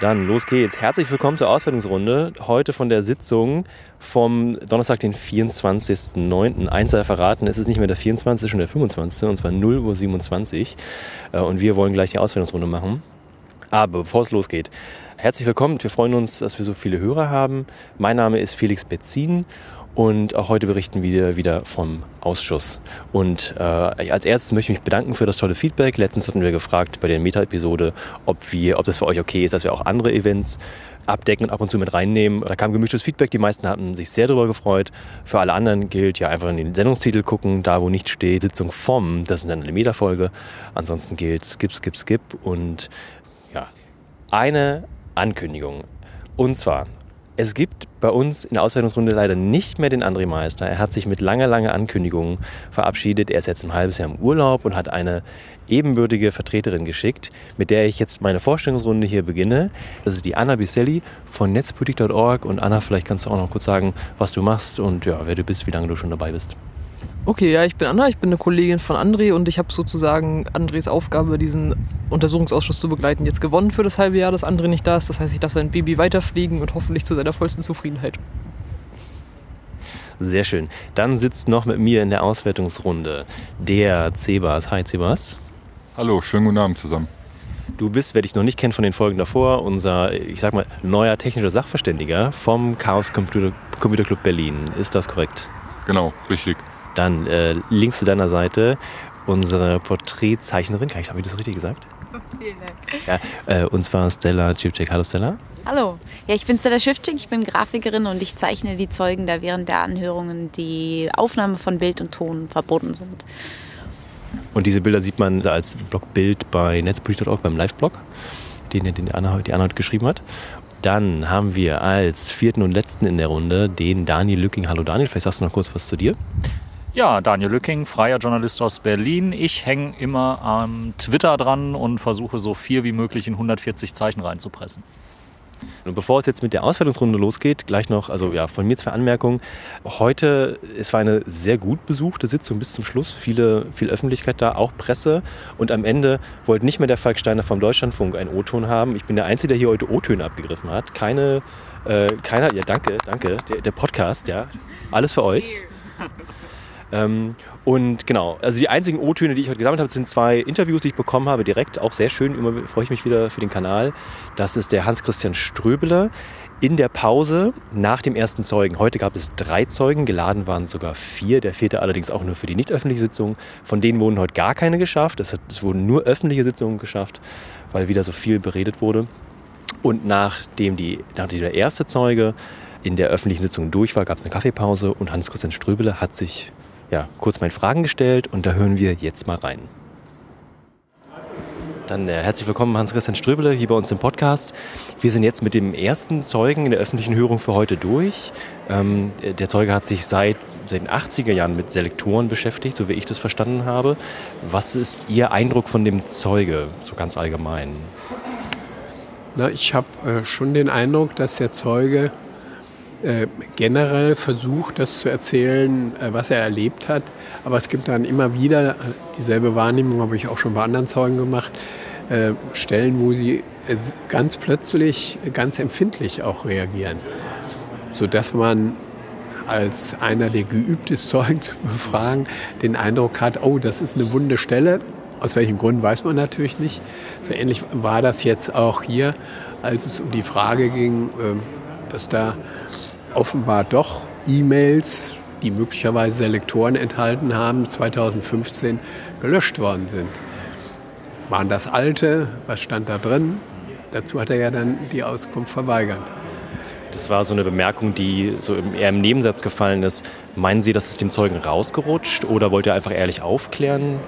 Dann los geht's. Herzlich willkommen zur Auswertungsrunde. Heute von der Sitzung vom Donnerstag, den 24.09. Eins sei verraten, es ist nicht mehr der 24., schon der 25. und zwar 0.27 Uhr. Äh, und wir wollen gleich die Auswertungsrunde machen. Aber bevor es losgeht, herzlich willkommen. Wir freuen uns, dass wir so viele Hörer haben. Mein Name ist Felix Betzin und auch heute berichten wir wieder vom Ausschuss. Und äh, als erstes möchte ich mich bedanken für das tolle Feedback. Letztens hatten wir gefragt bei der Meta-Episode, ob, ob das für euch okay ist, dass wir auch andere Events abdecken und ab und zu mit reinnehmen. Da kam gemischtes Feedback. Die meisten hatten sich sehr darüber gefreut. Für alle anderen gilt ja einfach in den Sendungstitel gucken, da wo nicht steht, Sitzung vom, das ist dann eine Meta-Folge. Ansonsten gilt skip, skip, skip. Und ja, eine Ankündigung. Und zwar es gibt bei uns in der Auswertungsrunde leider nicht mehr den André Meister. Er hat sich mit langer, langer Ankündigung verabschiedet. Er ist jetzt ein halbes Jahr im Urlaub und hat eine ebenbürtige Vertreterin geschickt, mit der ich jetzt meine Vorstellungsrunde hier beginne. Das ist die Anna Biselli von netzpolitik.org. Und Anna, vielleicht kannst du auch noch kurz sagen, was du machst und ja, wer du bist, wie lange du schon dabei bist. Okay, ja, ich bin Anna, ich bin eine Kollegin von André und ich habe sozusagen Andres Aufgabe, diesen Untersuchungsausschuss zu begleiten, jetzt gewonnen für das halbe Jahr, dass André nicht da ist. Das heißt, ich darf sein Baby weiterfliegen und hoffentlich zu seiner vollsten Zufriedenheit. Sehr schön. Dann sitzt noch mit mir in der Auswertungsrunde der Cebas. Hi Cebas. Hallo, schönen guten Abend zusammen. Du bist, wer dich noch nicht kennt von den Folgen davor, unser, ich sag mal, neuer technischer Sachverständiger vom Chaos Computer, Computer Club Berlin. Ist das korrekt? Genau, richtig. Dann äh, links zu deiner Seite unsere Porträtzeichnerin. Habe ich das richtig gesagt? Vielen Dank. Ja, äh, und zwar Stella Chipchek. Hallo Stella. Hallo. Ja, ich bin Stella Schiffczyk, ich bin Grafikerin und ich zeichne die Zeugen, da während der Anhörungen die Aufnahme von Bild und Ton verboten sind. Und diese Bilder sieht man als Blogbild bei netzpolitik.org beim Live-Blog, den, den Anna, die Anna heute geschrieben hat. Dann haben wir als vierten und letzten in der Runde den Daniel Lücking. Hallo Daniel, vielleicht sagst du noch kurz was zu dir. Ja, Daniel Lücking, freier Journalist aus Berlin. Ich hänge immer am Twitter dran und versuche so viel wie möglich in 140 Zeichen reinzupressen. Und bevor es jetzt mit der Auswertungsrunde losgeht, gleich noch, also ja, von mir zwei Anmerkungen. Heute, es war eine sehr gut besuchte Sitzung bis zum Schluss, viele, viel Öffentlichkeit da, auch Presse. Und am Ende wollte nicht mehr der Falk Steiner vom Deutschlandfunk einen O-Ton haben. Ich bin der Einzige, der hier heute O-Töne abgegriffen hat. Keine, äh, keiner, ja danke, danke, der, der Podcast, ja, alles für euch. Ähm, und genau, also die einzigen O-Töne, die ich heute gesammelt habe, sind zwei Interviews, die ich bekommen habe, direkt. Auch sehr schön, immer freue ich mich wieder für den Kanal. Das ist der Hans-Christian Ströbele in der Pause nach dem ersten Zeugen. Heute gab es drei Zeugen, geladen waren sogar vier. Der vierte allerdings auch nur für die nicht öffentliche Sitzung. Von denen wurden heute gar keine geschafft. Es, hat, es wurden nur öffentliche Sitzungen geschafft, weil wieder so viel beredet wurde. Und nachdem, die, nachdem der erste Zeuge in der öffentlichen Sitzung durch war, gab es eine Kaffeepause und Hans-Christian Ströbele hat sich ja, kurz meine Fragen gestellt und da hören wir jetzt mal rein. Dann äh, herzlich willkommen Hans-Christian Ströbele hier bei uns im Podcast. Wir sind jetzt mit dem ersten Zeugen in der öffentlichen Hörung für heute durch. Ähm, der Zeuge hat sich seit, seit den 80er Jahren mit Selektoren beschäftigt, so wie ich das verstanden habe. Was ist Ihr Eindruck von dem Zeuge, so ganz allgemein? Na, ich habe äh, schon den Eindruck, dass der Zeuge äh, generell versucht, das zu erzählen, äh, was er erlebt hat. Aber es gibt dann immer wieder, äh, dieselbe Wahrnehmung habe ich auch schon bei anderen Zeugen gemacht, äh, Stellen, wo sie äh, ganz plötzlich ganz empfindlich auch reagieren. Sodass man als einer, der geübt ist, Zeugen zu befragen, den Eindruck hat, oh, das ist eine wunde Stelle. Aus welchem Grund weiß man natürlich nicht. So ähnlich war das jetzt auch hier, als es um die Frage ging, dass da offenbar doch E-Mails, die möglicherweise Selektoren enthalten haben, 2015 gelöscht worden sind. Waren das alte? Was stand da drin? Dazu hat er ja dann die Auskunft verweigert. Das war so eine Bemerkung, die so eher im Nebensatz gefallen ist. Meinen Sie, das ist dem Zeugen rausgerutscht oder wollte er einfach ehrlich aufklären?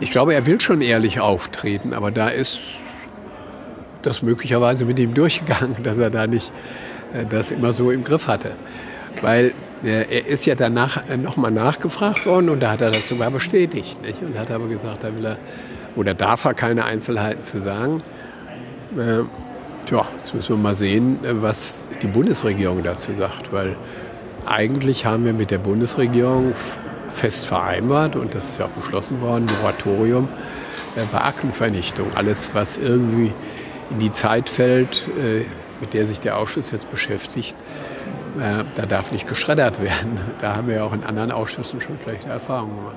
Ich glaube, er will schon ehrlich auftreten, aber da ist das möglicherweise mit ihm durchgegangen, dass er da nicht das immer so im Griff hatte. Weil äh, er ist ja danach äh, nochmal nachgefragt worden und da hat er das sogar bestätigt. Nicht? Und hat aber gesagt, da will er oder darf er keine Einzelheiten zu sagen. Äh, tja, jetzt müssen wir mal sehen, was die Bundesregierung dazu sagt, weil eigentlich haben wir mit der Bundesregierung fest vereinbart und das ist ja auch beschlossen worden, Moratorium bei Aktenvernichtung. Alles, was irgendwie in die Zeit fällt, äh, mit der sich der Ausschuss jetzt beschäftigt, äh, da darf nicht geschreddert werden. Da haben wir ja auch in anderen Ausschüssen schon schlechte Erfahrungen gemacht.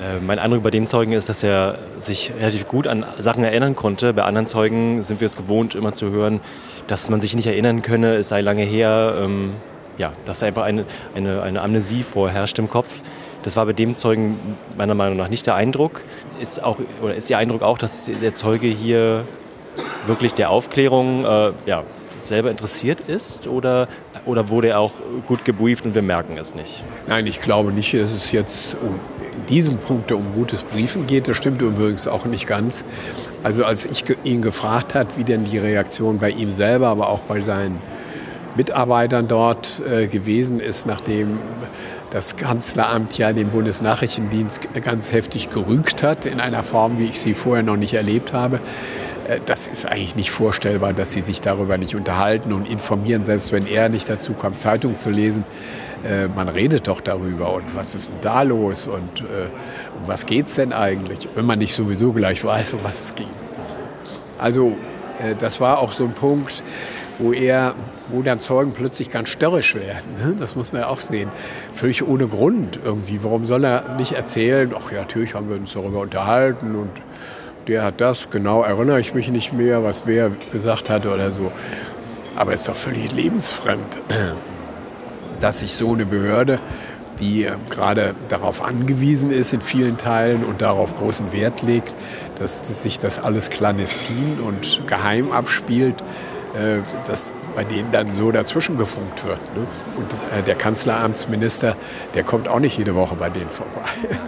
Äh, mein Eindruck bei dem Zeugen ist, dass er sich relativ gut an Sachen erinnern konnte. Bei anderen Zeugen sind wir es gewohnt, immer zu hören, dass man sich nicht erinnern könne, es sei lange her. Ähm, ja, dass einfach eine, eine, eine Amnesie vorherrscht im Kopf. Das war bei dem Zeugen meiner Meinung nach nicht der Eindruck. Ist, auch, oder ist Ihr Eindruck auch, dass der Zeuge hier wirklich der Aufklärung äh, ja, selber interessiert ist oder, oder wurde er auch gut gebrieft und wir merken es nicht? Nein, ich glaube nicht, dass es jetzt um in diesem Punkt um gutes Briefen geht. Das stimmt übrigens auch nicht ganz. Also als ich ihn gefragt hat, wie denn die Reaktion bei ihm selber, aber auch bei seinen Mitarbeitern dort äh, gewesen ist, nachdem das Kanzleramt ja den Bundesnachrichtendienst ganz heftig gerügt hat, in einer Form, wie ich sie vorher noch nicht erlebt habe. Äh, das ist eigentlich nicht vorstellbar, dass sie sich darüber nicht unterhalten und informieren, selbst wenn er nicht dazu kommt, Zeitung zu lesen. Äh, man redet doch darüber und was ist denn da los und äh, um was geht es denn eigentlich, wenn man nicht sowieso gleich weiß, um was es ging. Also das war auch so ein Punkt, wo er, wo dann Zeugen plötzlich ganz störrisch werden. Ne? Das muss man ja auch sehen. Völlig ohne Grund irgendwie. Warum soll er nicht erzählen, ach ja, natürlich haben wir uns darüber unterhalten und der hat das, genau erinnere ich mich nicht mehr, was wer gesagt hatte oder so. Aber es ist doch völlig lebensfremd, dass sich so eine Behörde, die äh, gerade darauf angewiesen ist in vielen Teilen und darauf großen Wert legt, dass, sich das alles clandestin und geheim abspielt, äh, dass bei denen dann so dazwischen gefunkt wird. Ne? Und äh, der Kanzleramtsminister, der kommt auch nicht jede Woche bei denen vorbei.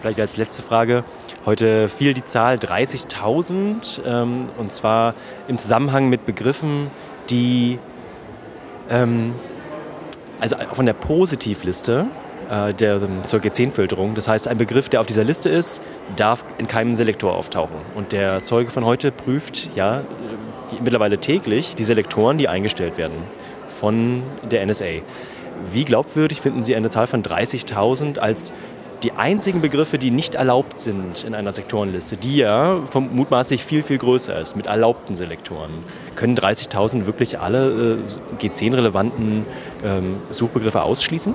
Vielleicht als letzte Frage. Heute fiel die Zahl 30.000 ähm, und zwar im Zusammenhang mit Begriffen, die ähm, also von der Positivliste äh, der, zur G10-Filterung. Das heißt, ein Begriff, der auf dieser Liste ist, darf in keinem Selektor auftauchen. Und der Zeuge von heute prüft ja die, mittlerweile täglich die Selektoren, die eingestellt werden von der NSA. Wie glaubwürdig finden Sie eine Zahl von 30.000 als die einzigen Begriffe, die nicht erlaubt sind in einer Sektorenliste, die ja mutmaßlich viel, viel größer ist mit erlaubten Selektoren, können 30.000 wirklich alle äh, G10-relevanten ähm, Suchbegriffe ausschließen?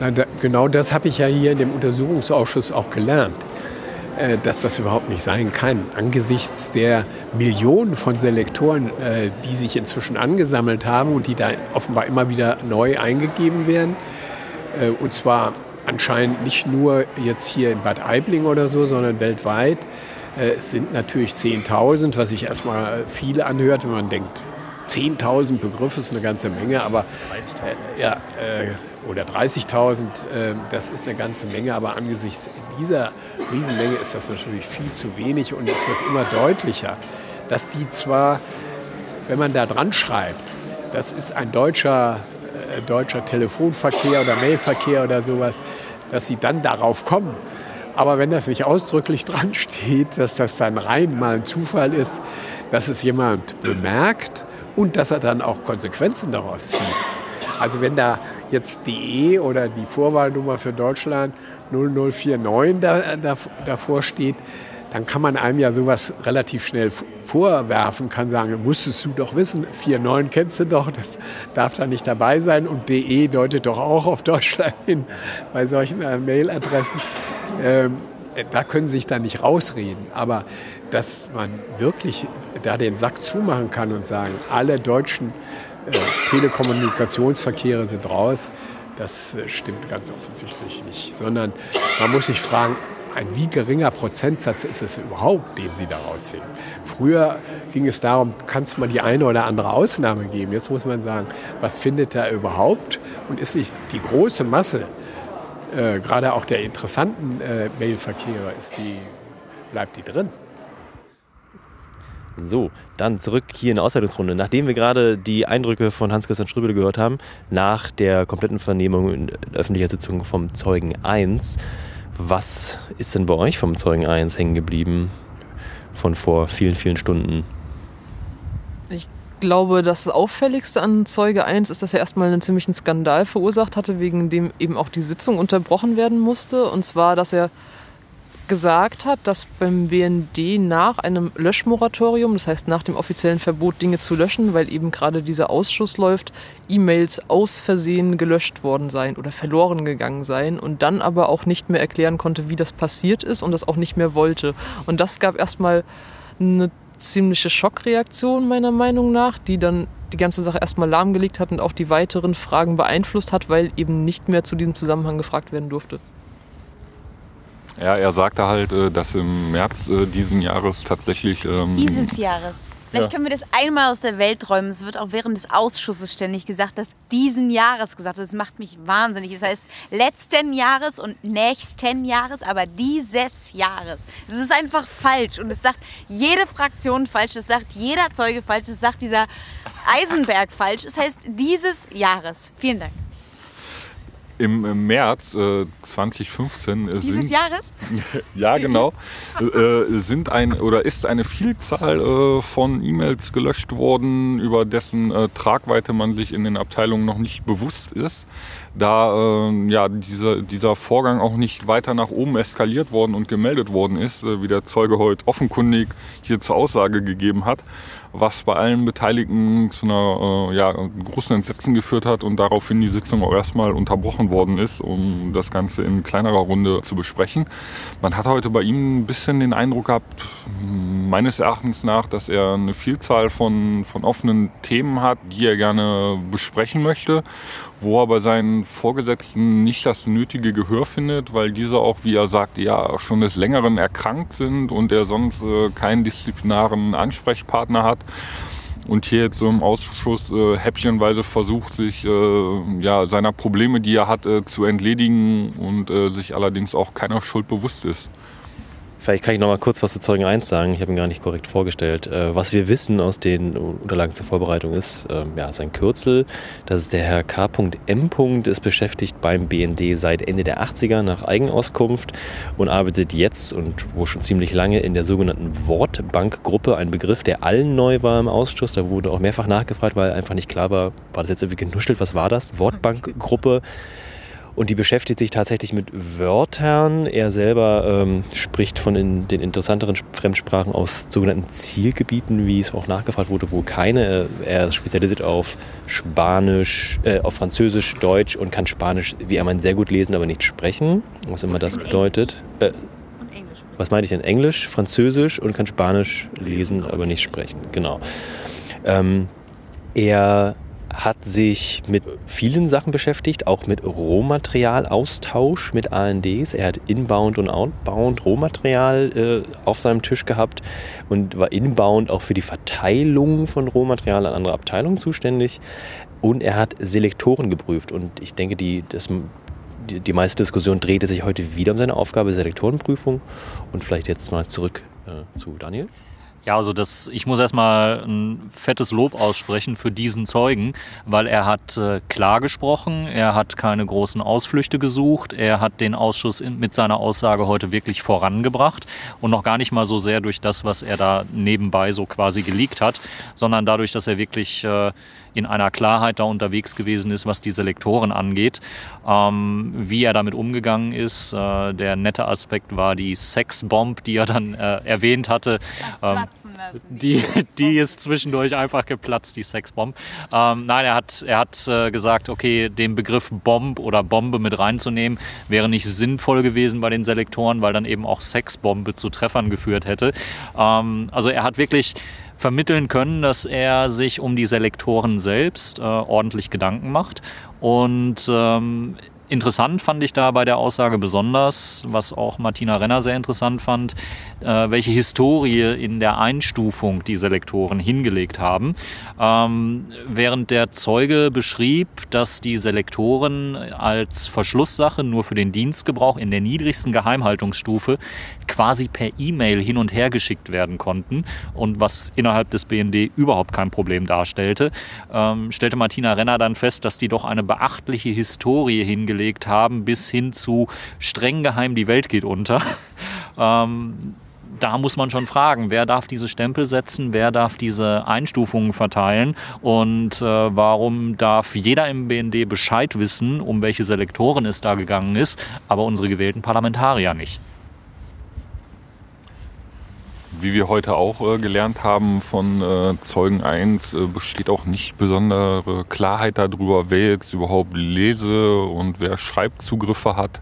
Na, da, genau das habe ich ja hier in dem Untersuchungsausschuss auch gelernt, äh, dass das überhaupt nicht sein kann. Angesichts der Millionen von Selektoren, äh, die sich inzwischen angesammelt haben und die da offenbar immer wieder neu eingegeben werden, äh, und zwar anscheinend nicht nur jetzt hier in Bad Aibling oder so, sondern weltweit. Äh, es sind natürlich 10.000, was sich erstmal viel anhört, wenn man denkt, 10.000 Begriffe ist eine ganze Menge, aber äh, ja, äh, oder 30.000, äh, das ist eine ganze Menge, aber angesichts dieser Riesenmenge ist das natürlich viel zu wenig und es wird immer deutlicher, dass die zwar, wenn man da dran schreibt, das ist ein deutscher äh, deutscher Telefonverkehr oder Mailverkehr oder sowas, dass sie dann darauf kommen. Aber wenn das nicht ausdrücklich dran steht, dass das dann rein mal ein Zufall ist, dass es jemand bemerkt und dass er dann auch Konsequenzen daraus zieht. Also wenn da jetzt die E oder die Vorwahlnummer für Deutschland 0049 da, da, davor steht, dann kann man einem ja sowas relativ schnell vorwerfen, kann sagen, musstest du doch wissen, 4.9 kennst du doch, das darf da nicht dabei sein und DE deutet doch auch auf Deutschland hin bei solchen äh, Mailadressen. Ähm, da können Sie sich da nicht rausreden, aber dass man wirklich da den Sack zumachen kann und sagen, alle deutschen äh, Telekommunikationsverkehre sind raus, das äh, stimmt ganz offensichtlich nicht, sondern man muss sich fragen, ein wie geringer Prozentsatz ist es überhaupt, den Sie daraus sehen. Früher ging es darum, kann es mal die eine oder andere Ausnahme geben. Jetzt muss man sagen, was findet da überhaupt und ist nicht die große Masse, äh, gerade auch der interessanten äh, Mailverkehre, ist die, bleibt die drin? So, dann zurück hier in der Auswertungsrunde. Nachdem wir gerade die Eindrücke von Hans-Christian Strübele gehört haben, nach der kompletten Vernehmung in öffentlicher Sitzung vom Zeugen 1, was ist denn bei euch vom Zeugen 1 hängen geblieben von vor vielen, vielen Stunden? Ich glaube, das Auffälligste an Zeuge 1 ist, dass er erstmal einen ziemlichen Skandal verursacht hatte, wegen dem eben auch die Sitzung unterbrochen werden musste. Und zwar, dass er gesagt hat, dass beim BND nach einem Löschmoratorium, das heißt nach dem offiziellen Verbot, Dinge zu löschen, weil eben gerade dieser Ausschuss läuft, E-Mails aus Versehen gelöscht worden seien oder verloren gegangen seien und dann aber auch nicht mehr erklären konnte, wie das passiert ist und das auch nicht mehr wollte. Und das gab erstmal eine ziemliche Schockreaktion meiner Meinung nach, die dann die ganze Sache erstmal lahmgelegt hat und auch die weiteren Fragen beeinflusst hat, weil eben nicht mehr zu diesem Zusammenhang gefragt werden durfte. Ja, er sagte halt, äh, dass im März äh, diesen Jahres tatsächlich. Ähm, Dieses Jahres. Vielleicht Ja. können wir das einmal aus der Welt räumen. Es wird auch während des Ausschusses ständig gesagt, dass diesen Jahres gesagt wird. Das macht mich wahnsinnig. Das heißt letzten Jahres und nächsten Jahres, aber dieses Jahres. Es ist einfach falsch und es sagt jede Fraktion falsch. Es sagt jeder Zeuge falsch. Es sagt dieser Eisenberg falsch. Es heißt dieses Jahres. Vielen Dank. Im, März äh, 2015 äh, Dieses sind, Jahres? ja genau äh, sind ein oder ist eine Vielzahl äh, von E-Mails gelöscht worden, über dessen äh, Tragweite man sich in den Abteilungen noch nicht bewusst ist, da äh, ja dieser dieser Vorgang auch nicht weiter nach oben eskaliert worden und gemeldet worden ist, äh, wie der Zeuge heute offenkundig hier zur Aussage gegeben hat was bei allen Beteiligten zu einer äh, ja, großen Entsetzen geführt hat und daraufhin die Sitzung auch erstmal unterbrochen worden ist, um das Ganze in kleinerer Runde zu besprechen. Man hat heute bei ihm ein bisschen den Eindruck gehabt, meines Erachtens nach, dass er eine Vielzahl von, von offenen Themen hat, die er gerne besprechen möchte, wo er bei seinen Vorgesetzten nicht das nötige Gehör findet, weil diese auch, wie er sagt, ja schon des Längeren erkrankt sind und er sonst äh, keinen disziplinaren Ansprechpartner hat und hier jetzt so im Ausschuss äh, häppchenweise versucht, sich äh, ja, seiner Probleme, die er hat, äh, zu entledigen und äh, sich allerdings auch keiner Schuld bewusst ist. Vielleicht kann ich noch mal kurz was zu Zeugen 1 sagen. Ich habe ihn gar nicht korrekt vorgestellt. Äh, was wir wissen aus den Unterlagen zur Vorbereitung ist, ähm, ja, sein Kürzel. Das ist der Herr K.M. ist beschäftigt beim BND seit Ende der 80er nach Eigenauskunft und arbeitet jetzt und wo schon ziemlich lange in der sogenannten Wortbankgruppe, ein Begriff, der allen neu war im Ausschuss. Da wurde auch mehrfach nachgefragt, weil einfach nicht klar war, war das jetzt irgendwie genuschelt, was war das? Wortbankgruppe. Und die beschäftigt sich tatsächlich mit Wörtern. Er selber ähm, spricht von in, den interessanteren Fremdsprachen aus sogenannten Zielgebieten, wie es auch nachgefragt wurde, wo keine. Er spezialisiert auf Spanisch, äh, auf Französisch, Deutsch und kann Spanisch, wie er meint, sehr gut lesen, aber nicht sprechen. Was immer das bedeutet. Äh, Und Englisch. was meinte ich denn? Englisch, Französisch und kann Spanisch lesen, aber nicht sprechen. Genau. Ähm, er hat sich mit vielen Sachen beschäftigt, auch mit Rohmaterialaustausch mit ANDs. Er hat inbound und outbound Rohmaterial äh, auf seinem Tisch gehabt und war inbound auch für die Verteilung von Rohmaterial an andere Abteilungen zuständig. Und er hat Selektoren geprüft. Und ich denke, die, das, die, die meiste Diskussion drehte sich heute wieder um seine Aufgabe Selektorenprüfung. Und vielleicht jetzt mal zurück äh, zu Daniel. Ja, also das, ich muss erstmal ein fettes Lob aussprechen für diesen Zeugen, weil er hat äh, klar gesprochen, er hat keine großen Ausflüchte gesucht, er hat den Ausschuss in, mit seiner Aussage heute wirklich vorangebracht und noch gar nicht mal so sehr durch das, was er da nebenbei so quasi geleakt hat, sondern dadurch, dass er wirklich äh, in einer Klarheit da unterwegs gewesen ist, was die Selektoren angeht. Ähm, wie er damit umgegangen ist, äh, der nette Aspekt war die Sexbomb, die er dann äh, erwähnt hatte. Ähm, die, die ist zwischendurch einfach geplatzt, die Sexbomb. Ähm, nein, er hat, er hat äh, gesagt, okay, den Begriff Bomb oder Bombe mit reinzunehmen, wäre nicht sinnvoll gewesen bei den Selektoren, weil dann eben auch Sexbombe zu Treffern geführt hätte. Ähm, also er hat wirklich vermitteln können, dass er sich um die Selektoren selbst äh, ordentlich Gedanken macht. Und ähm, Interessant fand ich da bei der Aussage besonders, was auch Martina Renner sehr interessant fand, äh, welche Historie in der Einstufung die Selektoren hingelegt haben. Ähm, während der Zeuge beschrieb, dass die Selektoren als Verschlusssache nur für den Dienstgebrauch in der niedrigsten Geheimhaltungsstufe quasi per E-Mail hin und her geschickt werden konnten und was innerhalb des BND überhaupt kein Problem darstellte, ähm, stellte Martina Renner dann fest, dass die doch eine beachtliche Historie hingelegt haben, bis hin zu streng geheim, die Welt geht unter. ähm, da muss man schon fragen, wer darf diese Stempel setzen, wer darf diese Einstufungen verteilen und äh, warum darf jeder im BND Bescheid wissen, um welche Selektoren es da gegangen ist, aber unsere gewählten Parlamentarier nicht. Wie wir heute auch äh, gelernt haben von äh, Zeugen 1, äh, besteht auch nicht besondere Klarheit darüber, wer jetzt überhaupt Lese- und wer Schreibzugriffe hat.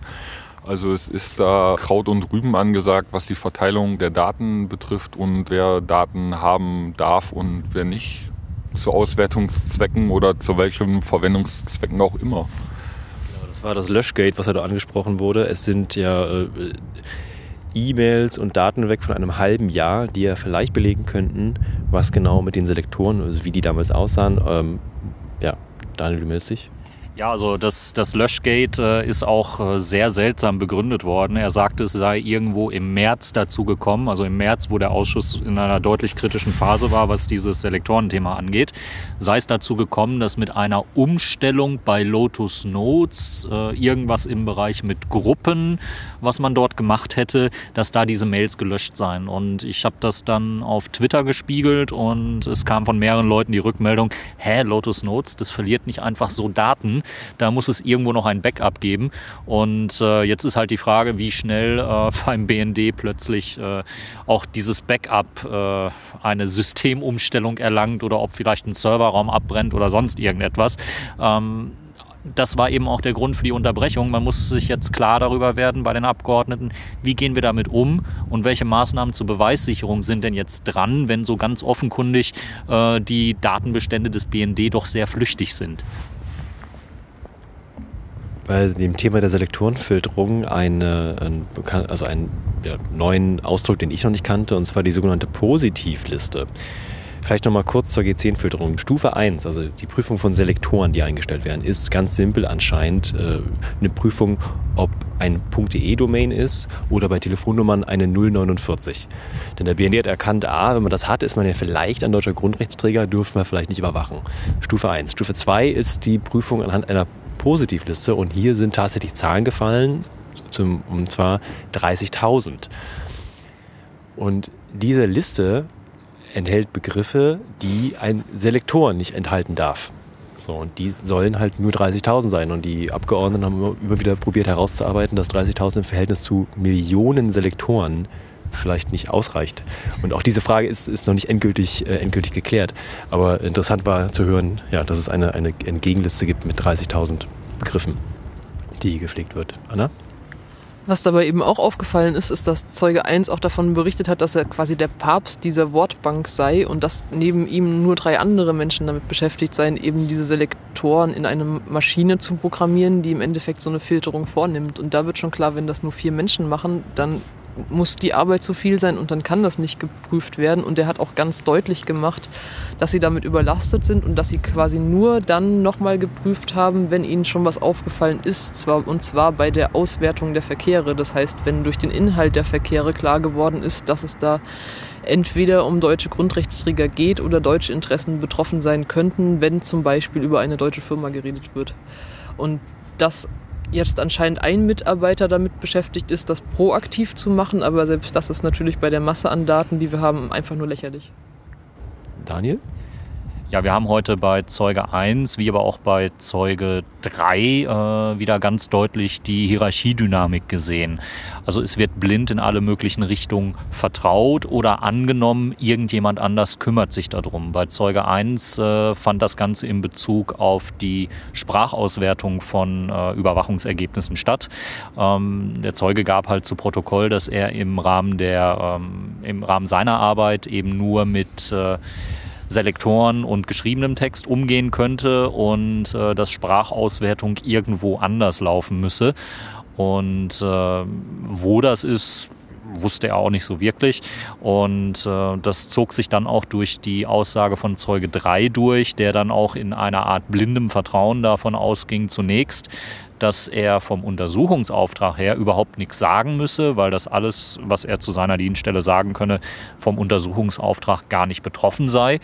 Also es ist da Kraut und Rüben angesagt, was die Verteilung der Daten betrifft und wer Daten haben darf und wer nicht. Zu Auswertungszwecken oder zu welchen Verwendungszwecken auch immer. Das war das Löschgate, was da angesprochen wurde. Es sind ja äh, E-Mails und Daten weg von einem halben Jahr, die ja vielleicht belegen könnten, was genau mit den Selektoren, also wie die damals aussahen. Ähm, ja, Daniel, du meldest dich. Ja, also das, das Löschgate äh, ist auch äh, sehr seltsam begründet worden. Er sagte, es sei irgendwo im März dazu gekommen, also im März, wo der Ausschuss in einer deutlich kritischen Phase war, was dieses Selektorenthema angeht, sei es dazu gekommen, dass mit einer Umstellung bei Lotus Notes äh, irgendwas im Bereich mit Gruppen, was man dort gemacht hätte, dass da diese Mails gelöscht seien. Und ich habe das dann auf Twitter gespiegelt und es kam von mehreren Leuten die Rückmeldung, hä, Lotus Notes, das verliert nicht einfach so Daten. Da muss es irgendwo noch ein Backup geben. Und äh, jetzt ist halt die Frage, wie schnell äh, beim BND plötzlich äh, auch dieses Backup äh, eine Systemumstellung erlangt oder ob vielleicht ein Serverraum abbrennt oder sonst irgendetwas. Ähm, das war eben auch der Grund für die Unterbrechung. Man muss sich jetzt klar darüber werden bei den Abgeordneten, wie gehen wir damit um und welche Maßnahmen zur Beweissicherung sind denn jetzt dran, wenn so ganz offenkundig äh, die Datenbestände des BND doch sehr flüchtig sind bei dem Thema der Selektorenfilterung eine, ein, also einen ja, neuen Ausdruck, den ich noch nicht kannte, und zwar die sogenannte Positivliste. Vielleicht nochmal kurz zur G10-Filterung. Stufe 1, also die Prüfung von Selektoren, die eingestellt werden, ist ganz simpel anscheinend äh, eine Prüfung, ob ein .de-Domain ist oder bei Telefonnummern eine 049. Denn der BND hat erkannt, ah, wenn man das hat, ist man ja vielleicht ein deutscher Grundrechtsträger, dürfen wir vielleicht nicht überwachen. Stufe 1. Stufe 2 ist die Prüfung anhand einer Positivliste und hier sind tatsächlich Zahlen gefallen, zum, und zwar 30.000. Und diese Liste enthält Begriffe, die ein Selektor nicht enthalten darf. So, und die sollen halt nur 30.000 sein. Und die Abgeordneten haben immer wieder probiert herauszuarbeiten, dass 30.000 im Verhältnis zu Millionen Selektoren vielleicht nicht ausreicht. Und auch diese Frage ist, ist noch nicht endgültig, äh, endgültig geklärt. Aber interessant war zu hören, ja, dass es eine, eine, eine gibt mit 30.000 Begriffen, die gepflegt wird. Anna? Was dabei eben auch aufgefallen ist, ist, dass Zeuge 1 auch davon berichtet hat, dass er quasi der Papst dieser Wortbank sei und dass neben ihm nur drei andere Menschen damit beschäftigt seien, eben diese Selektoren in eine Maschine zu programmieren, die im Endeffekt so eine Filterung vornimmt. Und da wird schon klar, wenn das nur vier Menschen machen, dann muss die Arbeit zu viel sein und dann kann das nicht geprüft werden. Und er hat auch ganz deutlich gemacht, dass sie damit überlastet sind und dass sie quasi nur dann nochmal geprüft haben, wenn ihnen schon was aufgefallen ist, und zwar bei der Auswertung der Verkehre. Das heißt, wenn durch den Inhalt der Verkehre klar geworden ist, dass es da entweder um deutsche Grundrechtsträger geht oder deutsche Interessen betroffen sein könnten, wenn zum Beispiel über eine deutsche Firma geredet wird. Und das jetzt anscheinend ein Mitarbeiter damit beschäftigt ist, das proaktiv zu machen, aber selbst das ist natürlich bei der Masse an Daten, die wir haben, einfach nur lächerlich. Daniel? Ja, wir haben heute bei Zeuge 1 wie aber auch bei Zeuge 3 äh, wieder ganz deutlich die Hierarchiedynamik gesehen. Also es wird blind in alle möglichen Richtungen vertraut oder angenommen, irgendjemand anders kümmert sich darum. Bei Zeuge 1 äh, fand das Ganze in Bezug auf die Sprachauswertung von äh, Überwachungsergebnissen statt. Ähm, der Zeuge gab halt zu Protokoll, dass er im Rahmen, der, ähm, im Rahmen seiner Arbeit eben nur mit äh, Selektoren und geschriebenem Text umgehen könnte und äh, dass Sprachauswertung irgendwo anders laufen müsse. Und äh, wo das ist, wusste er auch nicht so wirklich. Und äh, das zog sich dann auch durch die Aussage von Zeuge 3 durch, der dann auch in einer Art blindem Vertrauen davon ausging zunächst, dass er vom Untersuchungsauftrag her überhaupt nichts sagen müsse, weil das alles, was er zu seiner Dienststelle sagen könne, vom Untersuchungsauftrag gar nicht betroffen sei.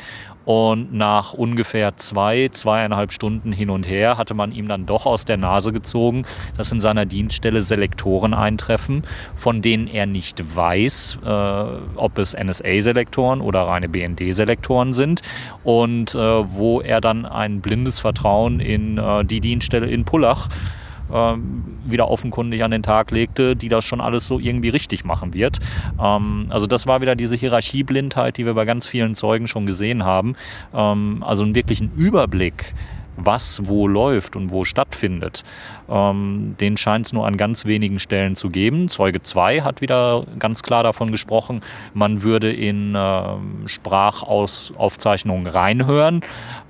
Und nach ungefähr zwei, zweieinhalb Stunden hin und her hatte man ihm dann doch aus der Nase gezogen, dass in seiner Dienststelle Selektoren eintreffen, von denen er nicht weiß, äh, ob es NSA-Selektoren oder reine BND-Selektoren sind. Und äh, wo er dann ein blindes Vertrauen in äh, die Dienststelle in Pullach ähm, wieder offenkundig an den Tag legte, die das schon alles so irgendwie richtig machen wird. Ähm, also das war wieder diese Hierarchieblindheit, die wir bei ganz vielen Zeugen schon gesehen haben. Ähm, also einen wirklichen Überblick was wo läuft und wo stattfindet. Ähm, den scheint es nur an ganz wenigen Stellen zu geben. Zeuge 2 hat wieder ganz klar davon gesprochen, man würde in ähm, Sprachaufzeichnungen reinhören.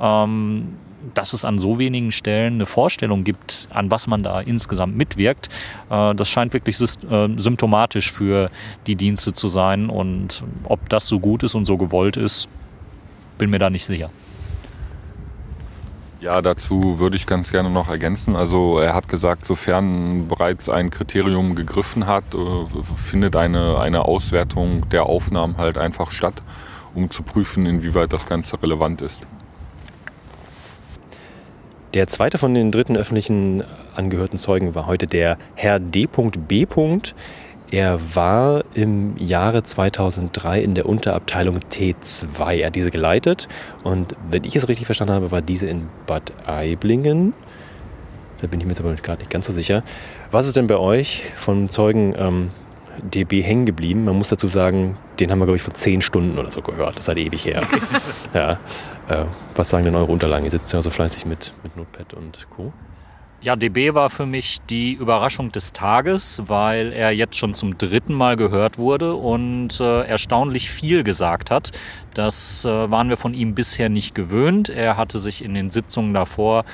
Ähm, dass es an so wenigen Stellen eine Vorstellung gibt, an was man da insgesamt mitwirkt, äh, das scheint wirklich äh, symptomatisch für die Dienste zu sein. Und ob das so gut ist und so gewollt ist, bin mir da nicht sicher. Ja, dazu würde ich ganz gerne noch ergänzen. Also er hat gesagt, sofern bereits ein Kriterium gegriffen hat, äh, findet eine, eine Auswertung der Aufnahmen halt einfach statt, um zu prüfen, inwieweit das Ganze relevant ist. Der zweite von den dritten öffentlichen angehörten Zeugen war heute der Herr D.B. Er war im Jahre 2003 in der Unterabteilung T2. Er hat diese geleitet und wenn ich es richtig verstanden habe, war diese in Bad Aiblingen. Da bin ich mir jetzt aber gerade nicht ganz so sicher. Was ist denn bei euch von Zeugen ähm, DB hängen geblieben? Man muss dazu sagen, den haben wir, glaube ich, vor zehn Stunden oder so gehört. Das ist halt ewig her. ja. Äh, was sagen denn eure Unterlagen? Ihr sitzt ja so fleißig mit, mit Notepad und Co. Ja, DB war für mich die Überraschung des Tages, weil er jetzt schon zum dritten Mal gehört wurde und äh, erstaunlich viel gesagt hat. Das äh, waren wir von ihm bisher nicht gewöhnt. Er hatte sich in den Sitzungen davor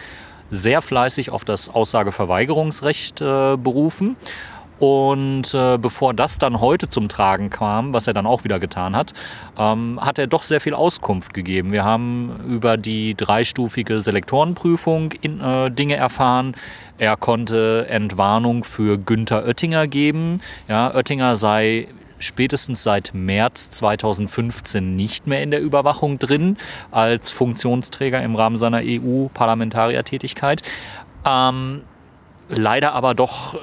sehr fleißig auf das Aussageverweigerungsrecht äh, berufen und äh, bevor das dann heute zum Tragen kam, was er dann auch wieder getan hat, ähm, hat er doch sehr viel Auskunft gegeben. Wir haben über die dreistufige Selektorenprüfung in, äh, Dinge erfahren. Er konnte Entwarnung für Günther Oettinger geben. Ja, Oettinger sei spätestens seit März 2015 nicht mehr in der Überwachung drin als Funktionsträger im Rahmen seiner EU-Parlamentariertätigkeit. Ähm, leider aber doch äh,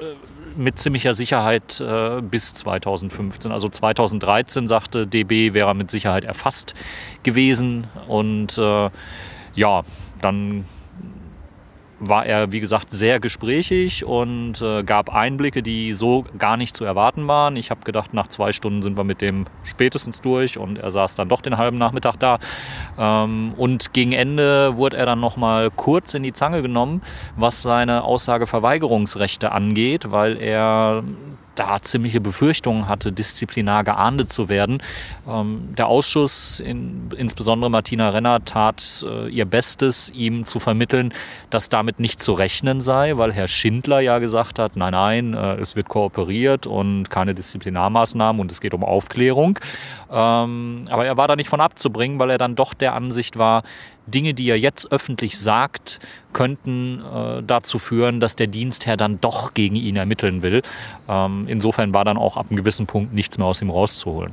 mit ziemlicher Sicherheit äh, bis 2015. Also 2013 sagte DB, wäre mit Sicherheit erfasst gewesen. Und äh, ja, dann war er, wie gesagt, sehr gesprächig und äh, gab Einblicke, die so gar nicht zu erwarten waren. Ich habe gedacht, nach zwei Stunden sind wir mit dem spätestens durch und er saß dann doch den halben Nachmittag da. Ähm, und gegen Ende wurde er dann nochmal kurz in die Zange genommen, was seine Aussageverweigerungsrechte angeht, weil er da ziemliche Befürchtungen hatte, disziplinar geahndet zu werden. Ähm, der Ausschuss, in, insbesondere Martina Renner, tat äh, ihr Bestes, ihm zu vermitteln, dass damit nicht zu rechnen sei, weil Herr Schindler ja gesagt hat, nein, nein, äh, es wird kooperiert und keine Disziplinarmaßnahmen und es geht um Aufklärung. Ähm, aber er war da nicht von abzubringen, weil er dann doch der Ansicht war, Dinge, die er jetzt öffentlich sagt, könnten äh, dazu führen, dass der Dienstherr dann doch gegen ihn ermitteln will. Ähm, insofern war dann auch ab einem gewissen Punkt nichts mehr aus ihm rauszuholen.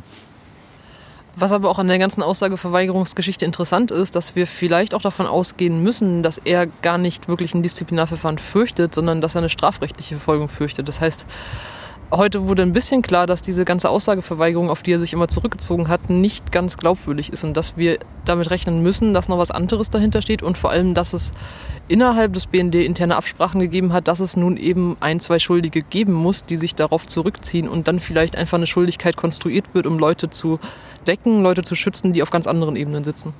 Was aber auch an der ganzen Aussageverweigerungsgeschichte interessant ist, dass wir vielleicht auch davon ausgehen müssen, dass er gar nicht wirklich ein Disziplinarverfahren fürchtet, sondern dass er eine strafrechtliche Verfolgung fürchtet. Das heißt, Heute wurde ein bisschen klar, dass diese ganze Aussageverweigerung, auf die er sich immer zurückgezogen hat, nicht ganz glaubwürdig ist und dass wir damit rechnen müssen, dass noch was anderes dahinter steht und vor allem, dass es innerhalb des BND interne Absprachen gegeben hat, dass es nun eben ein, zwei Schuldige geben muss, die sich darauf zurückziehen und dann vielleicht einfach eine Schuldigkeit konstruiert wird, um Leute zu decken, Leute zu schützen, die auf ganz anderen Ebenen sitzen.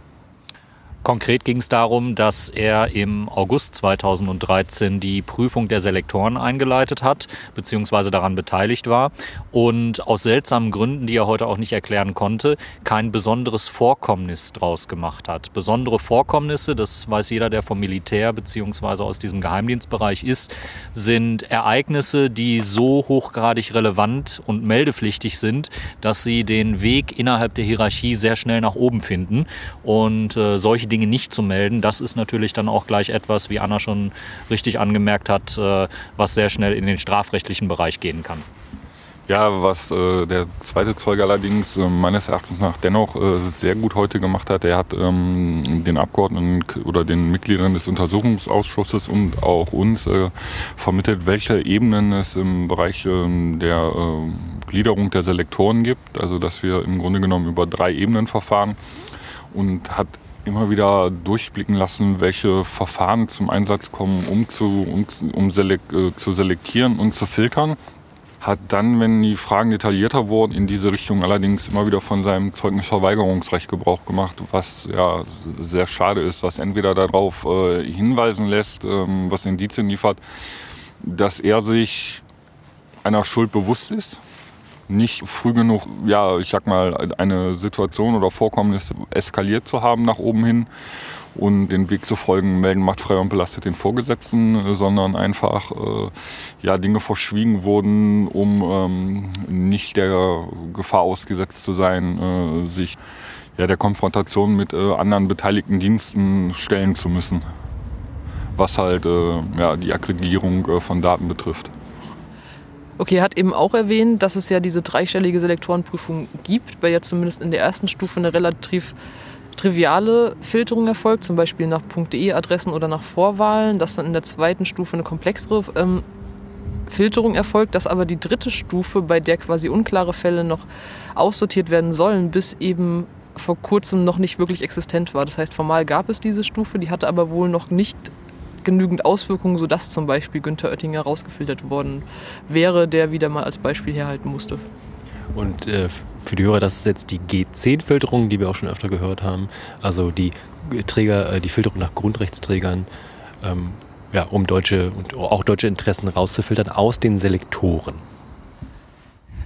Konkret ging es darum, dass er im August 2013 die Prüfung der Selektoren eingeleitet hat, beziehungsweise daran beteiligt war und aus seltsamen Gründen, die er heute auch nicht erklären konnte, kein besonderes Vorkommnis draus gemacht hat. Besondere Vorkommnisse, das weiß jeder, der vom Militär beziehungsweise aus diesem Geheimdienstbereich ist, sind Ereignisse, die so hochgradig relevant und meldepflichtig sind, dass sie den Weg innerhalb der Hierarchie sehr schnell nach oben finden. Und äh, solche Dinge Dinge nicht zu melden, das ist natürlich dann auch gleich etwas, wie Anna schon richtig angemerkt hat, äh, was sehr schnell in den strafrechtlichen Bereich gehen kann. Ja, was äh, der zweite Zeuge allerdings äh, meines Erachtens nach dennoch äh, sehr gut heute gemacht hat, er hat ähm, den Abgeordneten oder den Mitgliedern des Untersuchungsausschusses und auch uns äh, vermittelt, welche Ebenen es im Bereich ähm, der äh, Gliederung der Selektoren gibt. Also dass wir im Grunde genommen über drei Ebenen verfahren und hat immer wieder durchblicken lassen, welche Verfahren zum Einsatz kommen, um, zu, um, um selek äh, zu selektieren und zu filtern. Hat dann, wenn die Fragen detaillierter wurden, in diese Richtung allerdings immer wieder von seinem Zeugnisverweigerungsrecht Gebrauch gemacht, was ja sehr schade ist, was entweder darauf äh, hinweisen lässt, ähm, was Indizien liefert, dass er sich einer Schuld bewusst ist, nicht früh genug, ja, ich sag mal, eine Situation oder Vorkommnis eskaliert zu haben nach oben hin und den Weg zu folgen, melden macht frei und belastet den Vorgesetzten, sondern einfach äh, ja, Dinge verschwiegen wurden, um ähm, nicht der Gefahr ausgesetzt zu sein, äh, sich ja, der Konfrontation mit äh, anderen beteiligten Diensten stellen zu müssen, was halt äh, ja, die Akkreditierung äh, von Daten betrifft. Okay, er hat eben auch erwähnt, dass es ja diese dreistellige Selektorenprüfung gibt, weil ja zumindest in der ersten Stufe eine relativ triviale Filterung erfolgt, zum Beispiel nach .de-Adressen oder nach Vorwahlen, dass dann in der zweiten Stufe eine komplexere ähm, Filterung erfolgt, dass aber die dritte Stufe, bei der quasi unklare Fälle noch aussortiert werden sollen, bis eben vor kurzem noch nicht wirklich existent war. Das heißt, formal gab es diese Stufe, die hatte aber wohl noch nicht genügend Auswirkungen, sodass zum Beispiel Günther Oettinger rausgefiltert worden wäre, der wieder mal als Beispiel herhalten musste. Und äh, für die Hörer, das ist jetzt die G10-Filterung, die wir auch schon öfter gehört haben. Also die Träger, äh, die Filterung nach Grundrechtsträgern, ähm, ja, um deutsche und auch deutsche Interessen rauszufiltern aus den Selektoren.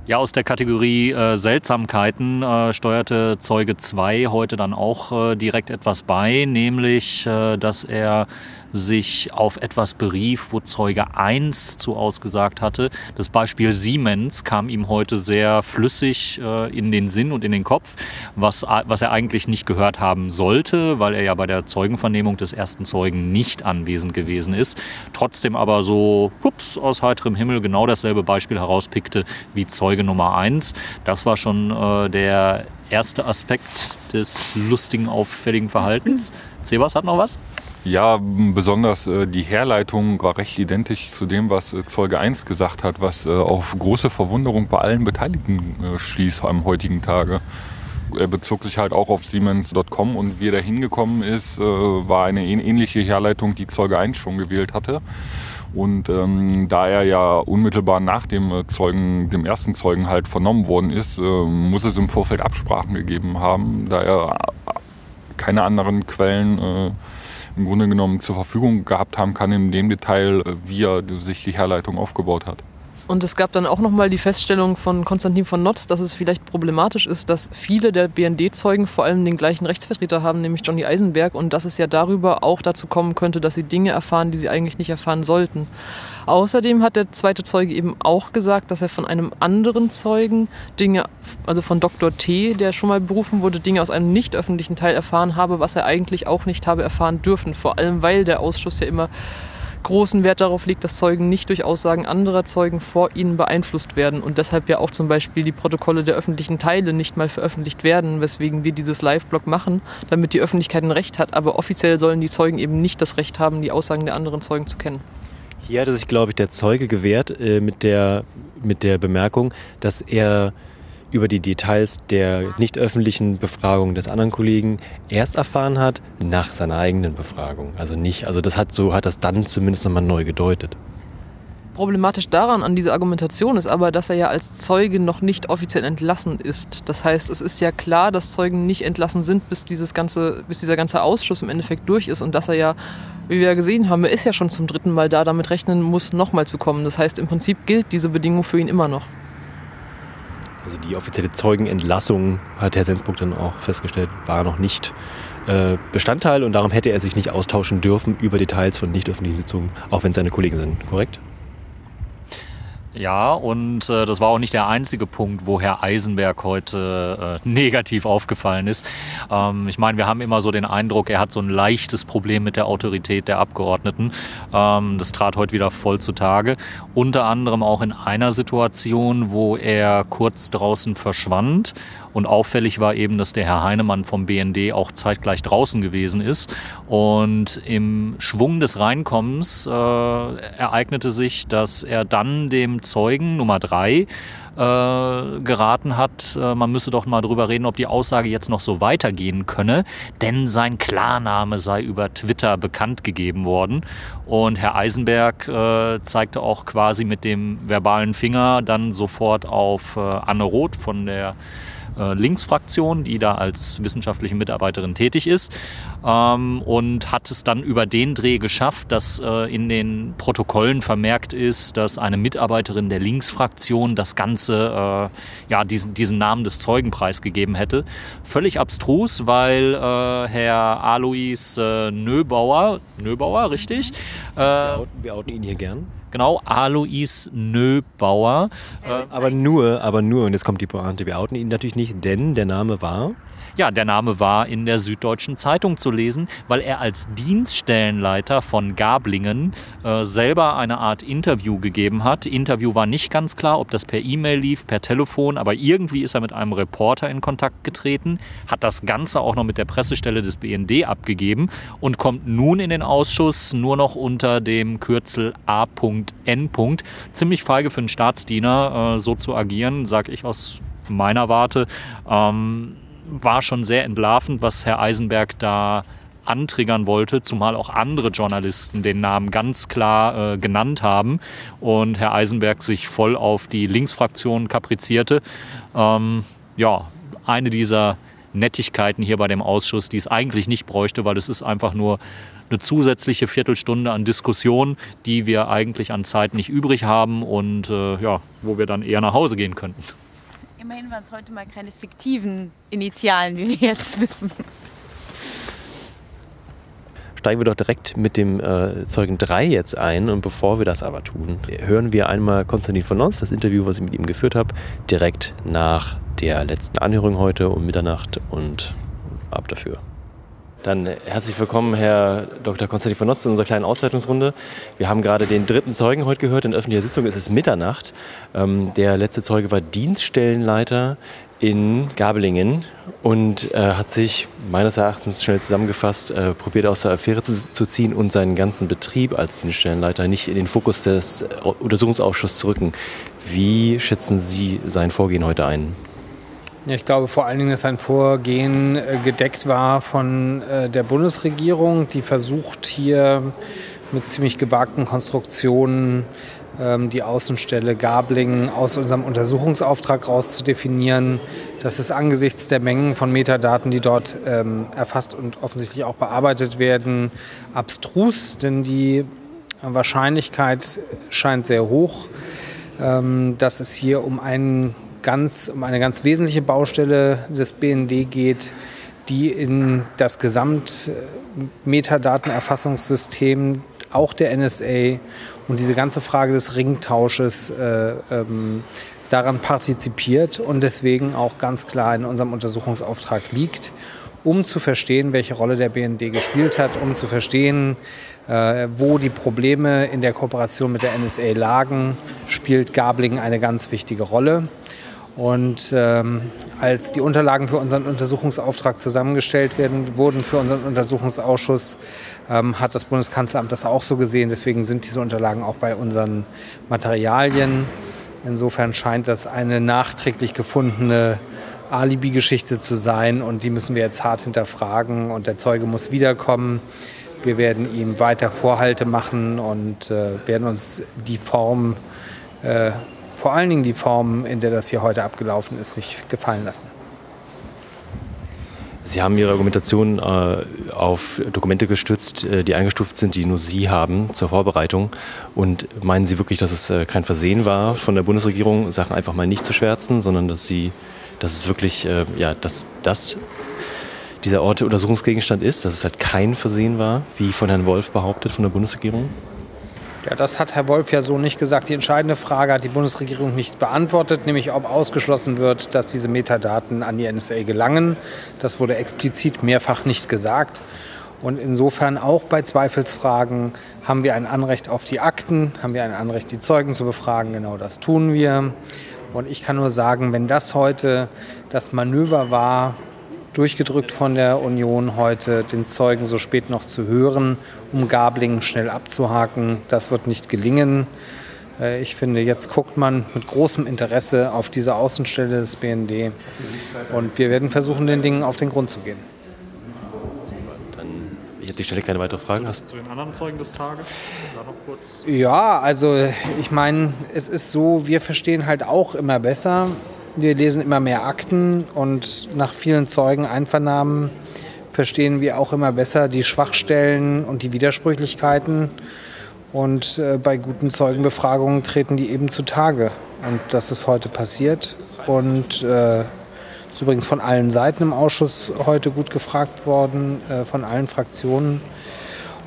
Ja, aus der Kategorie äh, Seltsamkeiten äh, steuerte Zeuge 2 heute dann auch äh, direkt etwas bei, nämlich, äh, dass er sich auf etwas berief, wo Zeuge 1 zu ausgesagt hatte. Das Beispiel Siemens kam ihm heute sehr flüssig äh, in den Sinn und in den Kopf, was, was er eigentlich nicht gehört haben sollte, weil er ja bei der Zeugenvernehmung des ersten Zeugen nicht anwesend gewesen ist. Trotzdem aber so ups, aus heiterem Himmel genau dasselbe Beispiel herauspickte wie Zeuge Nummer 1. Das war schon äh, der erste Aspekt des lustigen, auffälligen Verhaltens. Sebas hat noch was? Ja, besonders äh, die Herleitung war recht identisch zu dem, was äh, Zeuge 1 gesagt hat, was äh, auf große Verwunderung bei allen Beteiligten äh, stieß am heutigen Tage. Er bezog sich halt auch auf Siemens.com und wie er da hingekommen ist, äh, war eine ähnliche Herleitung, die Zeuge 1 schon gewählt hatte. Und ähm, da er ja unmittelbar nach dem äh, Zeugen, dem ersten Zeugen halt vernommen worden ist, muss es im Vorfeld Absprachen gegeben haben, da er keine anderen Quellen im Grunde genommen zur Verfügung gehabt haben kann in dem Detail, äh, wie er sich die Herleitung aufgebaut hat. Und es gab dann auch nochmal die Feststellung von Konstantin von Notz, dass es vielleicht problematisch ist, dass viele der BND-Zeugen vor allem den gleichen Rechtsvertreter haben, nämlich Johnny Eisenberg, und dass es ja darüber auch dazu kommen könnte, dass sie Dinge erfahren, die sie eigentlich nicht erfahren sollten. Außerdem hat der zweite Zeuge eben auch gesagt, dass er von einem anderen Zeugen Dinge, also von Dr. T., der schon mal berufen wurde, Dinge aus einem nicht öffentlichen Teil erfahren habe, was er eigentlich auch nicht habe erfahren dürfen. Vor allem, weil der Ausschuss ja immer großen Wert darauf legt, dass Zeugen nicht durch Aussagen anderer Zeugen vor ihnen beeinflusst werden und deshalb ja auch zum Beispiel die Protokolle der öffentlichen Teile nicht mal veröffentlicht werden, weswegen wir dieses Live-Blog machen, damit die Öffentlichkeit ein Recht hat. Aber offiziell sollen die Zeugen eben nicht das Recht haben, die Aussagen der anderen Zeugen zu kennen. Hier hatte sich, glaube ich, der Zeuge gewehrt äh, mit, der, mit der Bemerkung, dass er über die Details der nicht öffentlichen Befragung des anderen Kollegen erst erfahren hat nach seiner eigenen Befragung. Also nicht, also das hat so hat das dann zumindest nochmal neu gedeutet. Problematisch daran an dieser Argumentation ist aber, dass er ja als Zeuge noch nicht offiziell entlassen ist. Das heißt, es ist ja klar, dass Zeugen nicht entlassen sind, bis dieses ganze, bis dieser ganze Ausschuss im Endeffekt durch ist und dass er ja wie wir ja gesehen haben, er ist ja schon zum dritten Mal da, damit rechnen muss, nochmal zu kommen. Das heißt, im Prinzip gilt diese Bedingung für ihn immer noch. Also die offizielle Zeugenentlassung, hat Herr Sensburg dann auch festgestellt, war noch nicht äh, Bestandteil und darum hätte er sich nicht austauschen dürfen über Details von nicht öffentlichen Sitzungen, auch wenn es seine Kollegen sind, korrekt? Ja, und äh, das war auch nicht der einzige Punkt, wo Herr Eisenberg heute äh, negativ aufgefallen ist. Ähm, ich meine, wir haben immer so den Eindruck, er hat so ein leichtes Problem mit der Autorität der Abgeordneten. Ähm, das trat heute wieder voll zutage. Unter anderem auch in einer Situation, wo er kurz draußen verschwand Und auffällig war eben, dass der Herr Heinemann vom BND auch zeitgleich draußen gewesen ist. Und im Schwung des Reinkommens äh, ereignete sich, dass er dann dem Zeugen Nummer drei äh, geraten hat, äh, man müsse doch mal drüber reden, ob die Aussage jetzt noch so weitergehen könne, denn sein Klarname sei über Twitter bekannt gegeben worden. Und Herr Eisenberg äh, zeigte auch quasi mit dem verbalen Finger dann sofort auf äh, Anne Roth von der äh, Linksfraktion, die da als wissenschaftliche Mitarbeiterin tätig ist. Ähm, und hat es dann über den Dreh geschafft, dass äh, in den Protokollen vermerkt ist, dass eine Mitarbeiterin der Linksfraktion das Ganze, äh, ja, diesen, diesen Namen des Zeugen preisgegeben hätte. Völlig abstrus, weil äh, Herr Alois äh, Nöbauer, Nöbauer, richtig? Wir outen, wir outen ihn hier gern. Genau, Alois Nöbauer. Äh, aber nur, aber nur, und jetzt kommt die Pointe, wir outen ihn natürlich nicht, denn der Name war... Ja, der Name war in der Süddeutschen Zeitung zu lesen, weil er als Dienststellenleiter von Gablingen äh, selber eine Art Interview gegeben hat. Interview war nicht ganz klar, ob das per E-Mail lief, per Telefon, aber irgendwie ist er mit einem Reporter in Kontakt getreten, hat das Ganze auch noch mit der Pressestelle des BND abgegeben und kommt nun in den Ausschuss nur noch unter dem Kürzel A.N. Ziemlich feige für einen Staatsdiener, äh, so zu agieren, sage ich aus meiner Warte. Ähm, war schon sehr entlarvend, was Herr Eisenberg da antriggern wollte, zumal auch andere Journalisten den Namen ganz klar äh, genannt haben und Herr Eisenberg sich voll auf die Linksfraktion kaprizierte. Ähm, ja, eine dieser Nettigkeiten hier bei dem Ausschuss, die es eigentlich nicht bräuchte, weil es ist einfach nur eine zusätzliche Viertelstunde an Diskussion, die wir eigentlich an Zeit nicht übrig haben und äh, ja, wo wir dann eher nach Hause gehen könnten. Immerhin waren es heute mal keine fiktiven Initialen, wie wir jetzt wissen. Steigen wir doch direkt mit dem äh, Zeugen 3 jetzt ein. Und bevor wir das aber tun, hören wir einmal Konstantin von Nons, das Interview, was ich mit ihm geführt habe, direkt nach der letzten Anhörung heute um Mitternacht und ab dafür. Dann herzlich willkommen, Herr Dr. Konstantin von Notz, in unserer kleinen Auswertungsrunde. Wir haben gerade den dritten Zeugen heute gehört. In öffentlicher Sitzung ist es Mitternacht. Ähm, der letzte Zeuge war Dienststellenleiter in Gabelingen und äh, hat sich meines Erachtens schnell zusammengefasst, äh, probiert aus der Affäre zu, zu, ziehen und seinen ganzen Betrieb als Dienststellenleiter nicht in den Fokus des Untersuchungsausschusses zu rücken. Wie schätzen Sie sein Vorgehen heute ein? Ich glaube vor allen Dingen, dass sein Vorgehen äh, gedeckt war von äh, der Bundesregierung, die versucht hier mit ziemlich gewagten Konstruktionen ähm, die Außenstelle Gablingen aus unserem Untersuchungsauftrag rauszudefinieren. Das ist angesichts der Mengen von Metadaten, die dort ähm, erfasst und offensichtlich auch bearbeitet werden, abstrus, denn die Wahrscheinlichkeit scheint sehr hoch, ähm, dass es hier um einen ganz, um eine ganz wesentliche Baustelle des BND geht, die in das Gesamtmetadatenerfassungssystem auch der NSA und diese ganze Frage des Ringtausches äh, ähm, daran partizipiert und deswegen auch ganz klar in unserem Untersuchungsauftrag liegt, um zu verstehen, welche Rolle der BND gespielt hat, um zu verstehen, äh, wo die Probleme in der Kooperation mit der NSA lagen, spielt Gabling eine ganz wichtige Rolle. Und ähm, als die Unterlagen für unseren Untersuchungsauftrag zusammengestellt werden, wurden für unseren Untersuchungsausschuss, ähm, hat das Bundeskanzleramt das auch so gesehen. Deswegen sind diese Unterlagen auch bei unseren Materialien. Insofern scheint das eine nachträglich gefundene Alibi-Geschichte zu sein und die müssen wir jetzt hart hinterfragen und der Zeuge muss wiederkommen. Wir werden ihm weiter Vorhalte machen und äh, werden uns die Form äh, vor allen Dingen die Form, in der das hier heute abgelaufen ist, nicht gefallen lassen. Sie haben Ihre Argumentation äh, auf Dokumente gestützt, äh, die eingestuft sind, die nur Sie haben zur Vorbereitung. Und meinen Sie wirklich, dass es äh, kein Versehen war von der Bundesregierung, Sachen einfach mal nicht zu schwärzen, sondern dass Sie, dass es wirklich, äh, ja, dass das dieser Ort Untersuchungsgegenstand ist, dass es halt kein Versehen war, wie von Herrn Wolf behauptet von der Bundesregierung? Ja, das hat Herr Wolf ja so nicht gesagt. Die entscheidende Frage hat die Bundesregierung nicht beantwortet, nämlich ob ausgeschlossen wird, dass diese Metadaten an die NSA gelangen. Das wurde explizit mehrfach nicht gesagt. Und insofern auch bei Zweifelsfragen haben wir ein Anrecht auf die Akten, haben wir ein Anrecht, die Zeugen zu befragen. Genau das tun wir. Und ich kann nur sagen, wenn das heute das Manöver war, durchgedrückt von der Union heute, den Zeugen so spät noch zu hören, um Gablingen schnell abzuhaken, das wird nicht gelingen. Äh, Ich finde, jetzt guckt man mit großem Interesse auf diese Außenstelle des BND und wir werden versuchen, den Dingen auf den Grund zu gehen. Dann, ich habe die Stelle keine weitere Fragen. Hast Zu den anderen Zeugen des Tages? Da noch kurz. Ja, also ich meine, es ist so, wir verstehen halt auch immer besser. Wir lesen immer mehr Akten und nach vielen Zeugen Einvernahmen verstehen wir auch immer besser die Schwachstellen und die Widersprüchlichkeiten. Und äh, bei guten Zeugenbefragungen treten die eben zutage. Und das ist heute passiert. Und äh, ist übrigens von allen Seiten im Ausschuss heute gut gefragt worden, äh, von allen Fraktionen.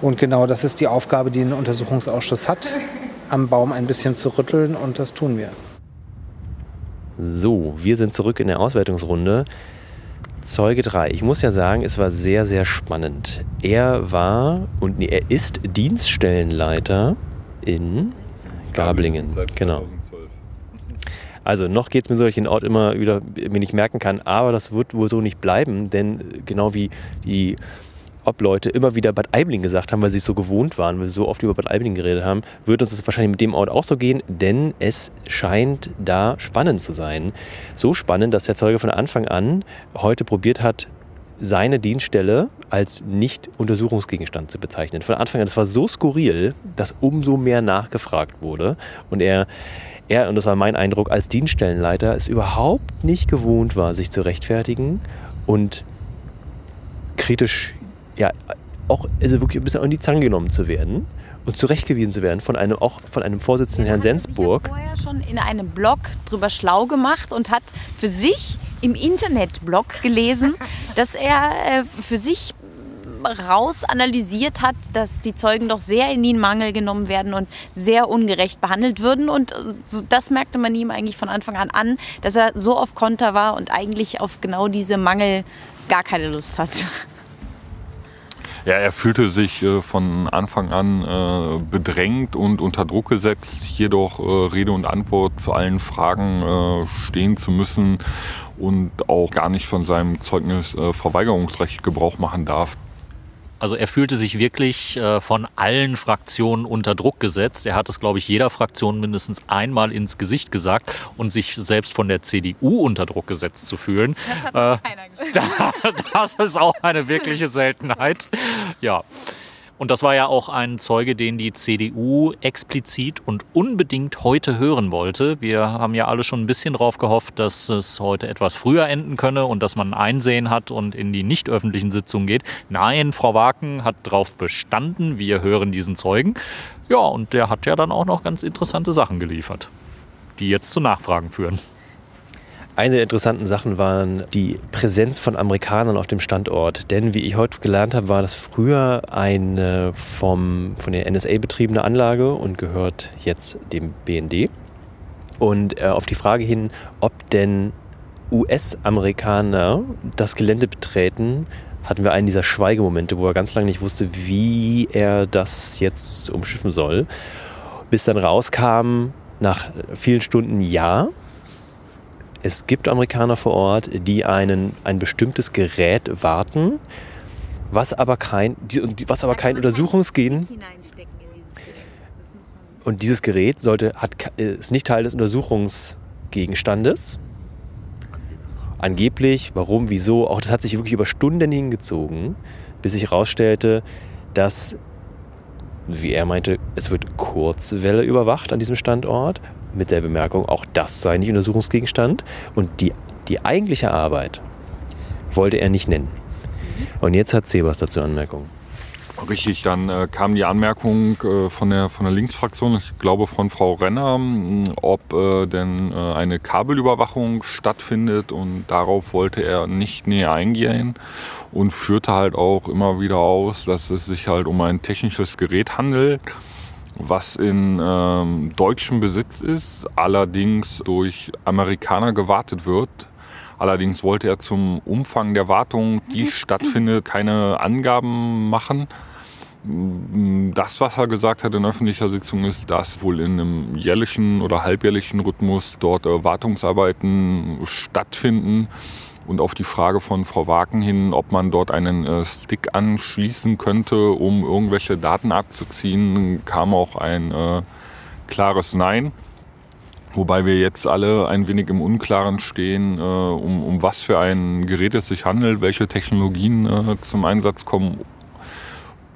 Und genau das ist die Aufgabe, die ein Untersuchungsausschuss hat, am Baum ein bisschen zu rütteln und das tun wir. So, wir sind zurück in der Auswertungsrunde. Zeuge 3. Ich muss ja sagen, es war sehr, sehr spannend. Er war und nee, er ist Dienststellenleiter in Gablingen. Seit Genau. 2012. Also noch geht es mir so, dass ich den Ort immer wieder mir nicht merken kann, aber das wird wohl so nicht bleiben, denn genau wie die Obleute immer wieder Bad Aibling gesagt haben, weil sie es so gewohnt waren, weil sie so oft über Bad Aibling geredet haben, wird uns das wahrscheinlich mit dem Ort auch so gehen, denn es scheint da spannend zu sein. So spannend, dass der Zeuge von Anfang an heute probiert hat, seine Dienststelle als Nicht-Untersuchungsgegenstand zu bezeichnen. Von Anfang an, das war so skurril, dass umso mehr nachgefragt wurde und er er, und das war mein Eindruck, als Dienststellenleiter es überhaupt nicht gewohnt war, sich zu rechtfertigen und kritisch, ja, auch also wirklich ein bisschen an die Zange genommen zu werden und zurechtgewiesen zu werden von einem, auch von einem Vorsitzenden Herrn Sensburg. Ich habe vorher schon in einem Blog drüber schlau gemacht und hat für sich im Internetblog gelesen, dass er äh, für sich raus analysiert hat, dass die Zeugen doch sehr in den Mangel genommen werden und sehr ungerecht behandelt würden. Und äh, so, das merkte man ihm eigentlich von Anfang an an, dass er so auf Konter war und eigentlich auf genau diese Mangel gar keine Lust hat. Ja, er fühlte sich äh, von Anfang an äh, bedrängt und unter Druck gesetzt, jedoch äh, Rede und Antwort zu allen Fragen äh, stehen zu müssen und auch gar nicht von seinem Zeugnis äh, Verweigerungsrecht Gebrauch machen darf. Also er fühlte sich wirklich äh, von allen Fraktionen unter Druck gesetzt. Er hat es, glaube ich, jeder Fraktion mindestens einmal ins Gesicht gesagt und sich selbst von der CDU unter Druck gesetzt zu fühlen. Das hat Äh, keiner gesagt. das ist auch eine wirkliche Seltenheit. Ja. Und das war ja auch ein Zeuge, den die CDU explizit und unbedingt heute hören wollte. Wir haben ja alle schon ein bisschen drauf gehofft, dass es heute etwas früher enden könne und dass man Einsehen hat und in die nicht öffentlichen Sitzungen geht. Nein, Frau Waken hat darauf bestanden, wir hören diesen Zeugen. Ja, und der hat ja dann auch noch ganz interessante Sachen geliefert, die jetzt zu Nachfragen führen. Eine der interessanten Sachen waren die Präsenz von Amerikanern auf dem Standort. Denn wie ich heute gelernt habe, war das früher eine vom, von der NSA betriebene Anlage und gehört jetzt dem BND. Und äh, auf die Frage hin, ob denn US-Amerikaner das Gelände betreten, hatten wir einen dieser Schweigemomente, wo er ganz lange nicht wusste, wie er das jetzt umschiffen soll. Bis dann rauskam, nach vielen Stunden ja, es gibt Amerikaner vor Ort, die einen, ein bestimmtes Gerät warten, was aber kein, die- und was aber kein Untersuchungsgehen und dieses Gerät sollte, hat, ist nicht Teil des Untersuchungsgegenstandes. Angeblich, warum, wieso, auch das hat sich wirklich über Stunden hingezogen, bis sich herausstellte, dass, wie er meinte, es wird Kurzwelle überwacht an diesem Standort, mit der Bemerkung, auch das sei nicht Untersuchungsgegenstand. Und die, die eigentliche Arbeit wollte er nicht nennen. Und jetzt hat Sebas dazu Anmerkungen. Richtig, dann äh, kam die Anmerkung äh, von, der, von der Linksfraktion, ich glaube von Frau Renner, mh, ob äh, denn äh, eine Kabelüberwachung stattfindet und darauf wollte er nicht näher eingehen und führte halt auch immer wieder aus, dass es sich halt um ein technisches Gerät handelt, was in ähm, deutschem Besitz ist, allerdings durch Amerikaner gewartet wird. Allerdings wollte er zum Umfang der Wartung, die stattfindet, keine Angaben machen. Das, was er gesagt hat in öffentlicher Sitzung, ist, dass wohl in einem jährlichen oder halbjährlichen Rhythmus dort äh, Wartungsarbeiten stattfinden. Und auf die Frage von Frau Waken hin, ob man dort einen äh, Stick anschließen könnte, um irgendwelche Daten abzuziehen, kam auch ein äh, klares Nein. Wobei wir jetzt alle ein wenig im Unklaren stehen, äh, um, um was für ein Gerät es sich handelt, welche Technologien äh, zum Einsatz kommen,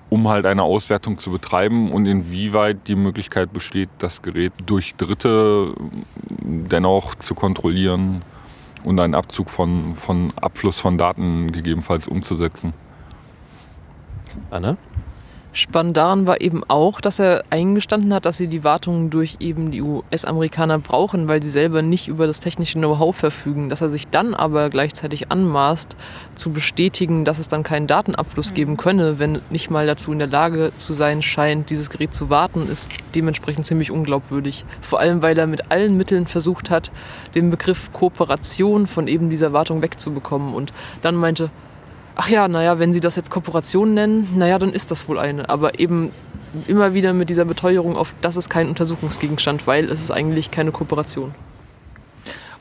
um halt eine Auswertung zu betreiben und inwieweit die Möglichkeit besteht, das Gerät durch Dritte dennoch zu kontrollieren und einen Abzug von, von Abfluss von Daten gegebenenfalls umzusetzen. Anna? Spannend daran war eben auch, dass er eingestanden hat, dass sie die Wartungen durch eben die US-Amerikaner brauchen, weil sie selber nicht über das technische Know-how verfügen. Dass er sich dann aber gleichzeitig anmaßt, zu bestätigen, dass es dann keinen Datenabfluss geben könne, wenn nicht mal dazu in der Lage zu sein scheint, dieses Gerät zu warten, ist dementsprechend ziemlich unglaubwürdig. Vor allem, weil er mit allen Mitteln versucht hat, den Begriff Kooperation von eben dieser Wartung wegzubekommen und dann meinte, ach ja, naja, wenn Sie das jetzt Kooperation nennen, naja, dann ist das wohl eine. Aber eben immer wieder mit dieser Beteuerung auf, das ist kein Untersuchungsgegenstand, weil es ist eigentlich keine Kooperation.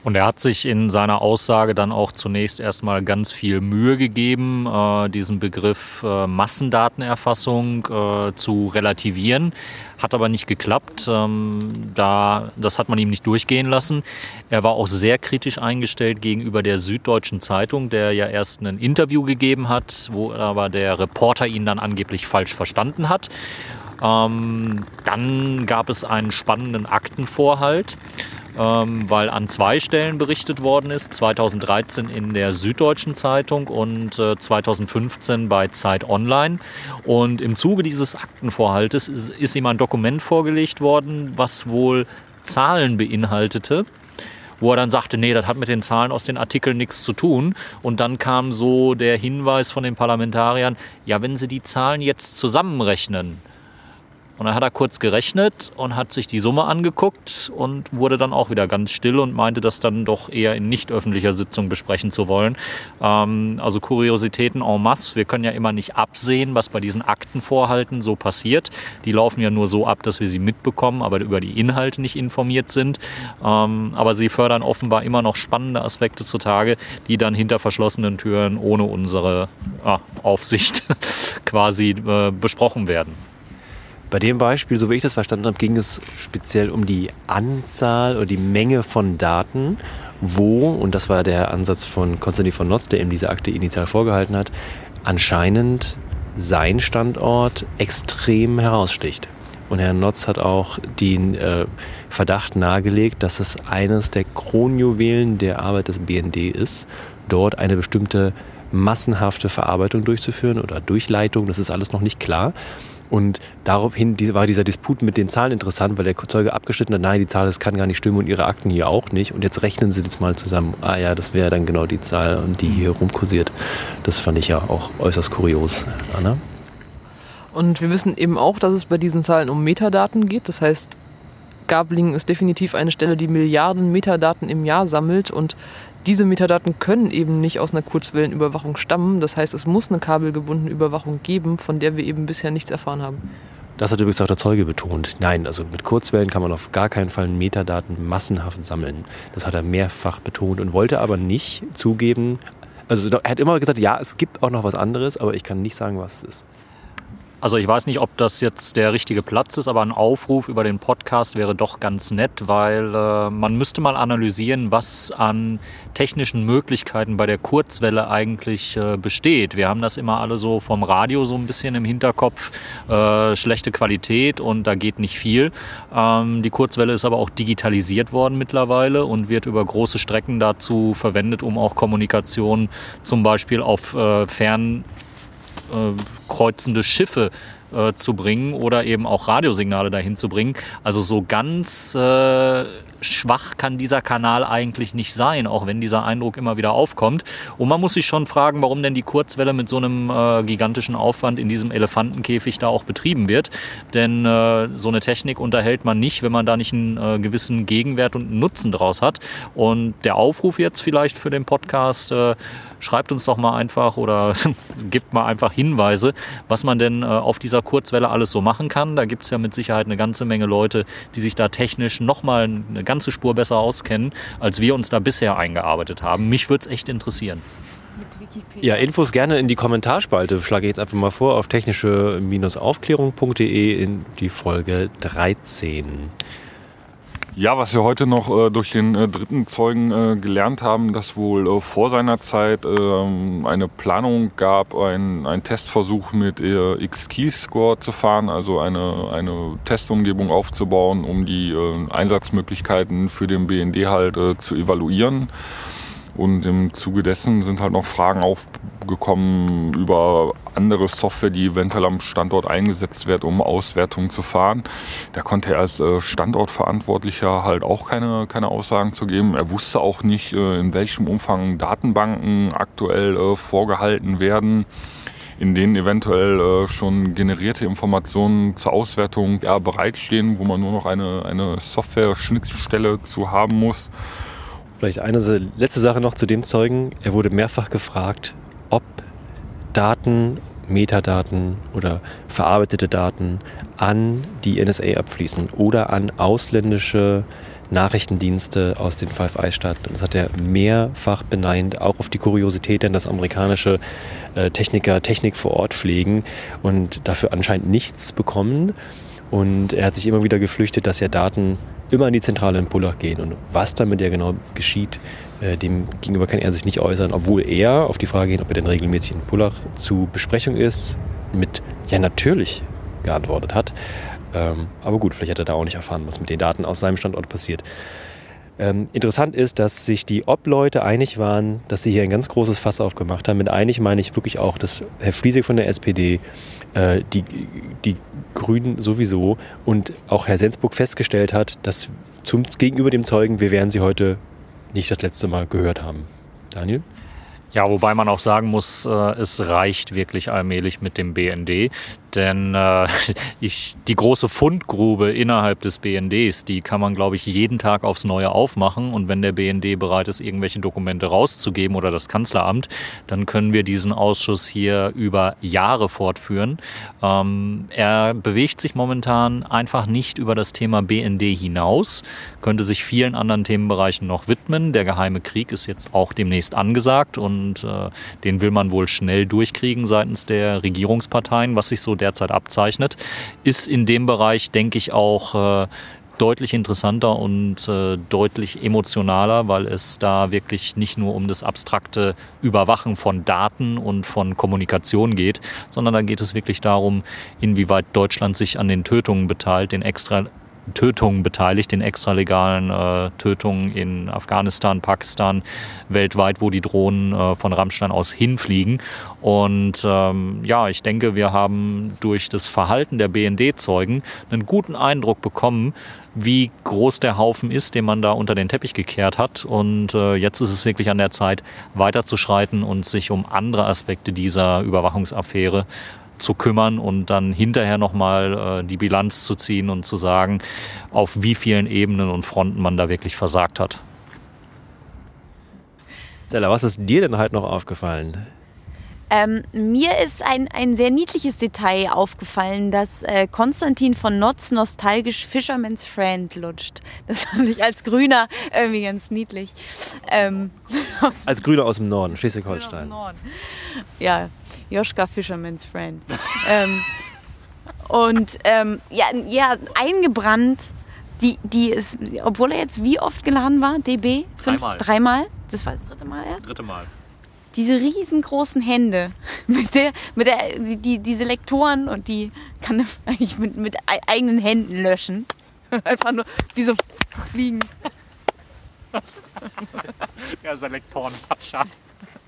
Und er hat sich in seiner Aussage dann auch zunächst erstmal ganz viel Mühe gegeben, äh, diesen Begriff äh, Massendatenerfassung äh, zu relativieren. Hat aber nicht geklappt. Ähm, da, das hat man ihm nicht durchgehen lassen. Er war auch sehr kritisch eingestellt gegenüber der Süddeutschen Zeitung, der ja erst ein Interview gegeben hat, wo aber der Reporter ihn dann angeblich falsch verstanden hat. Ähm, dann gab es einen spannenden Aktenvorhalt ähm, weil an zwei Stellen berichtet worden ist. 2013 in der Süddeutschen Zeitung und äh, 2015 bei Zeit Online. Und im Zuge dieses Aktenvorhaltes ist, ist ihm ein Dokument vorgelegt worden, was wohl Zahlen beinhaltete wo er dann sagte, nee, das hat mit den Zahlen aus den Artikeln nichts zu tun. Und dann kam so der Hinweis von den Parlamentariern, ja, wenn sie die Zahlen jetzt zusammenrechnen, und dann hat er kurz gerechnet und hat sich die Summe angeguckt und wurde dann auch wieder ganz still und meinte, das dann doch eher in nicht öffentlicher Sitzung besprechen zu wollen. Ähm, also Kuriositäten en masse. Wir können ja immer nicht absehen, was bei diesen Aktenvorhalten so passiert. Die laufen ja nur so ab, dass wir sie mitbekommen, aber über die Inhalte nicht informiert sind. Ähm, aber sie fördern offenbar immer noch spannende Aspekte zutage, die dann hinter verschlossenen Türen ohne unsere ah, Aufsicht quasi äh, besprochen werden. Bei dem Beispiel, so wie ich das verstanden habe, ging es speziell um die Anzahl oder die Menge von Daten, wo, und das war der Ansatz von Konstantin von Notz, der eben diese Akte initial vorgehalten hat, anscheinend sein Standort extrem heraussticht. Und Herr Notz hat auch den äh, Verdacht nahegelegt, dass es eines der Kronjuwelen der Arbeit des BND ist, dort eine bestimmte massenhafte Verarbeitung durchzuführen oder Durchleitung, das ist alles noch nicht klar. Und daraufhin war dieser Disput mit den Zahlen interessant, weil der Zeuge abgeschnitten hat, nein, die Zahl, das kann gar nicht stimmen und ihre Akten hier auch nicht. Und jetzt rechnen sie das mal zusammen. Ah ja, das wäre dann genau die Zahl, die hier rumkursiert. Das fand ich ja auch äußerst kurios, Anna. Und wir wissen eben auch, dass es bei diesen Zahlen um Metadaten geht. Das heißt, Gablingen ist definitiv eine Stelle, die Milliarden Metadaten im Jahr sammelt und diese Metadaten können eben nicht aus einer Kurzwellenüberwachung stammen. Das heißt, es muss eine kabelgebundene Überwachung geben, von der wir eben bisher nichts erfahren haben. Das hat übrigens auch der Zeuge betont. Nein, also mit Kurzwellen kann man auf gar keinen Fall Metadaten massenhaft sammeln. Das hat er mehrfach betont und wollte aber nicht zugeben. Also er hat immer gesagt, ja, es gibt auch noch was anderes, aber ich kann nicht sagen, was es ist. Also ich weiß nicht, ob das jetzt der richtige Platz ist, aber ein Aufruf über den Podcast wäre doch ganz nett, weil äh, man müsste mal analysieren, was an technischen Möglichkeiten bei der Kurzwelle eigentlich äh, besteht. Wir haben das immer alle so vom Radio so ein bisschen im Hinterkopf, äh, schlechte Qualität und da geht nicht viel. Ähm, die Kurzwelle ist aber auch digitalisiert worden mittlerweile und wird über große Strecken dazu verwendet, um auch Kommunikation zum Beispiel auf äh, fern kreuzende Schiffe äh, zu bringen oder eben auch Radiosignale dahin zu bringen. Also so ganz äh, schwach kann dieser Kanal eigentlich nicht sein, auch wenn dieser Eindruck immer wieder aufkommt. Und man muss sich schon fragen, warum denn die Kurzwelle mit so einem äh, gigantischen Aufwand in diesem Elefantenkäfig da auch betrieben wird. Denn äh, so eine Technik unterhält man nicht, wenn man da nicht einen äh, gewissen Gegenwert und Nutzen draus hat. Und der Aufruf jetzt vielleicht für den Podcast, äh, schreibt uns doch mal einfach oder gibt mal einfach Hinweise, was man denn äh, auf dieser Kurzwelle alles so machen kann. Da gibt es ja mit Sicherheit eine ganze Menge Leute, die sich da technisch nochmal eine ganze Spur besser auskennen, als wir uns da bisher eingearbeitet haben. Mich würde es echt interessieren. Ja, Infos gerne in die Kommentarspalte. Schlage ich jetzt einfach mal vor auf technische-aufklärung.de in die Folge 13. Ja, was wir heute noch äh, durch den äh, dritten Zeugen äh, gelernt haben, dass wohl äh, vor seiner Zeit ähm, eine Planung gab, ein, ein Testversuch mit äh, X-Keyscore zu fahren, also eine, eine Testumgebung aufzubauen, um die äh, Einsatzmöglichkeiten für den BND halt zu evaluieren. Und im Zuge dessen sind halt noch Fragen aufgekommen über andere Software, die eventuell am Standort eingesetzt wird, um Auswertungen zu fahren. Da konnte er als äh, Standortverantwortlicher halt auch keine, keine Aussagen zu geben. Er wusste auch nicht, äh, in welchem Umfang Datenbanken aktuell äh, vorgehalten werden in denen eventuell schon generierte Informationen zur Auswertung ja, bereitstehen, wo man nur noch eine, eine Software-Schnittstelle zu haben muss. Vielleicht eine letzte Sache noch zu dem Zeugen. Er wurde mehrfach gefragt, ob Daten, Metadaten oder verarbeitete Daten an die NSA abfließen oder an ausländische Nachrichtendienste aus den Five Eyes-Staaten. Das hat er mehrfach beneint, auch auf die Kuriosität, denn dass amerikanische äh, Techniker Technik vor Ort pflegen und dafür anscheinend nichts bekommen. Und er hat sich immer wieder geflüchtet, dass ja Daten immer an die Zentrale in Pullach gehen. Und was damit ja genau geschieht, äh, dem gegenüber kann er sich nicht äußern, obwohl er auf die Frage geht, ob er denn regelmäßig in Pullach zu Besprechung ist, mit Ja, natürlich geantwortet hat. Ähm, aber gut, vielleicht hat er da auch nicht erfahren, was mit den Daten aus seinem Standort passiert. Ähm, interessant ist, dass sich die Ob-Leute einig waren, dass sie hier ein ganz großes Fass aufgemacht haben. Mit einig meine ich wirklich auch, dass Herr Fliesig von der SPD, äh, die, die Grünen sowieso und auch Herr Sensburg festgestellt hat, dass zum, gegenüber dem Zeugen, wir werden sie heute nicht das letzte Mal gehört haben. Daniel? Ja, wobei man auch sagen muss, äh, es reicht wirklich allmählich mit dem BND. Denn äh, ich, die große Fundgrube innerhalb des BNDs, die kann man, glaube ich, jeden Tag aufs Neue aufmachen. Und wenn der BND bereit ist, irgendwelche Dokumente rauszugeben oder das Kanzleramt, dann können wir diesen Ausschuss hier über Jahre fortführen. Ähm, er bewegt sich momentan einfach nicht über das Thema BND hinaus, könnte sich vielen anderen Themenbereichen noch widmen. Der geheime Krieg ist jetzt auch demnächst angesagt und äh, den will man wohl schnell durchkriegen seitens der Regierungsparteien, was sich so derzeit abzeichnet, ist in dem Bereich, denke ich, auch äh, deutlich interessanter und äh, deutlich emotionaler, weil es da wirklich nicht nur um das abstrakte Überwachen von Daten und von Kommunikation geht, sondern da geht es wirklich darum, inwieweit Deutschland sich an den Tötungen beteiligt, den extra Tötungen beteiligt, den extralegalen äh, Tötungen in Afghanistan, Pakistan, weltweit, wo die Drohnen äh, von Rammstein aus hinfliegen. Und ähm, ja, ich denke, wir haben durch das Verhalten der BND-Zeugen einen guten Eindruck bekommen, wie groß der Haufen ist, den man da unter den Teppich gekehrt hat. Und äh, jetzt ist es wirklich an der Zeit, weiterzuschreiten und sich um andere Aspekte dieser Überwachungsaffäre zu kümmern und dann hinterher nochmal äh, die Bilanz zu ziehen und zu sagen, auf wie vielen Ebenen und Fronten man da wirklich versagt hat. Stella, was ist dir denn halt noch aufgefallen? Ähm, mir ist ein, ein sehr niedliches Detail aufgefallen, dass äh, Konstantin von Notz nostalgisch Fisherman's Friend lutscht. Das fand ich als Grüner irgendwie ganz niedlich. Ähm, als Grüner aus dem Norden, Schleswig-Holstein. Ja, Joschka Fisherman's Friend. ähm, und ähm, ja, ja, eingebrannt, die, die ist, obwohl er jetzt wie oft geladen war, DB? Fünf, dreimal. Dreimal? Das war das dritte Mal erst? Dritte Mal. Diese riesengroßen Hände, mit der, mit der, die, diese Lektoren und die kann eigentlich mit, mit eigenen Händen löschen. Einfach nur wie so Fliegen. Der Selektorenpatscher.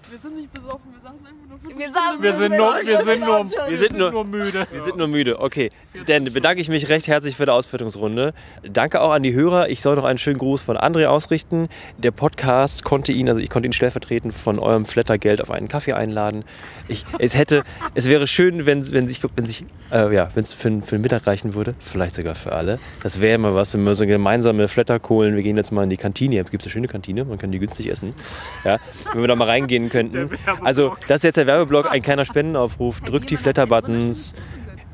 Wir sind nicht besoffen, wir saßen einfach nur Wir saßen Wir sind nur, wir sind nur, Wir sind nur, nur müde. Wir sind nur müde. Okay, dann bedanke ich mich recht herzlich für die Auswertungsrunde. Danke auch an die Hörer. Ich soll noch einen schönen Gruß von André ausrichten. Der Podcast konnte ihn, also ich konnte ihn stellvertretend von eurem Flattergeld auf einen Kaffee einladen. Ich, es hätte, es wäre schön, wenn, wenn sich, wenn sich, äh, ja, wenn es für, für den Mittag reichen würde. Vielleicht sogar für alle. Das wäre immer was, wenn wir so gemeinsame Flatterkohlen, wir gehen jetzt mal in die Kantine. Hier gibt es eine schöne Kantine, man kann die günstig essen. Ja, wenn wir da mal reingehen könnten. Also, das ist jetzt der Werbeblock, ein kleiner Spendenaufruf. Drückt die Flatter-Buttons.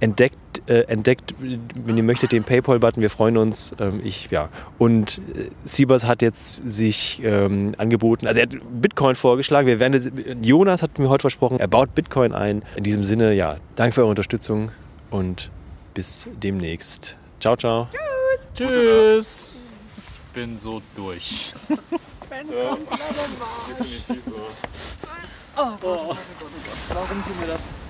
Entdeckt, äh, entdeckt, wenn ihr möchtet, den PayPal-Button. Wir freuen uns. Ähm, ich, ja. Und äh, Siebers hat jetzt sich ähm, angeboten, also er hat Bitcoin vorgeschlagen. Wir werden, Jonas hat mir heute versprochen, er baut Bitcoin ein. In diesem Sinne, ja, danke für eure Unterstützung und bis demnächst. Ciao, ciao. Tschüss. Ich bin so durch. Warum tun wir das?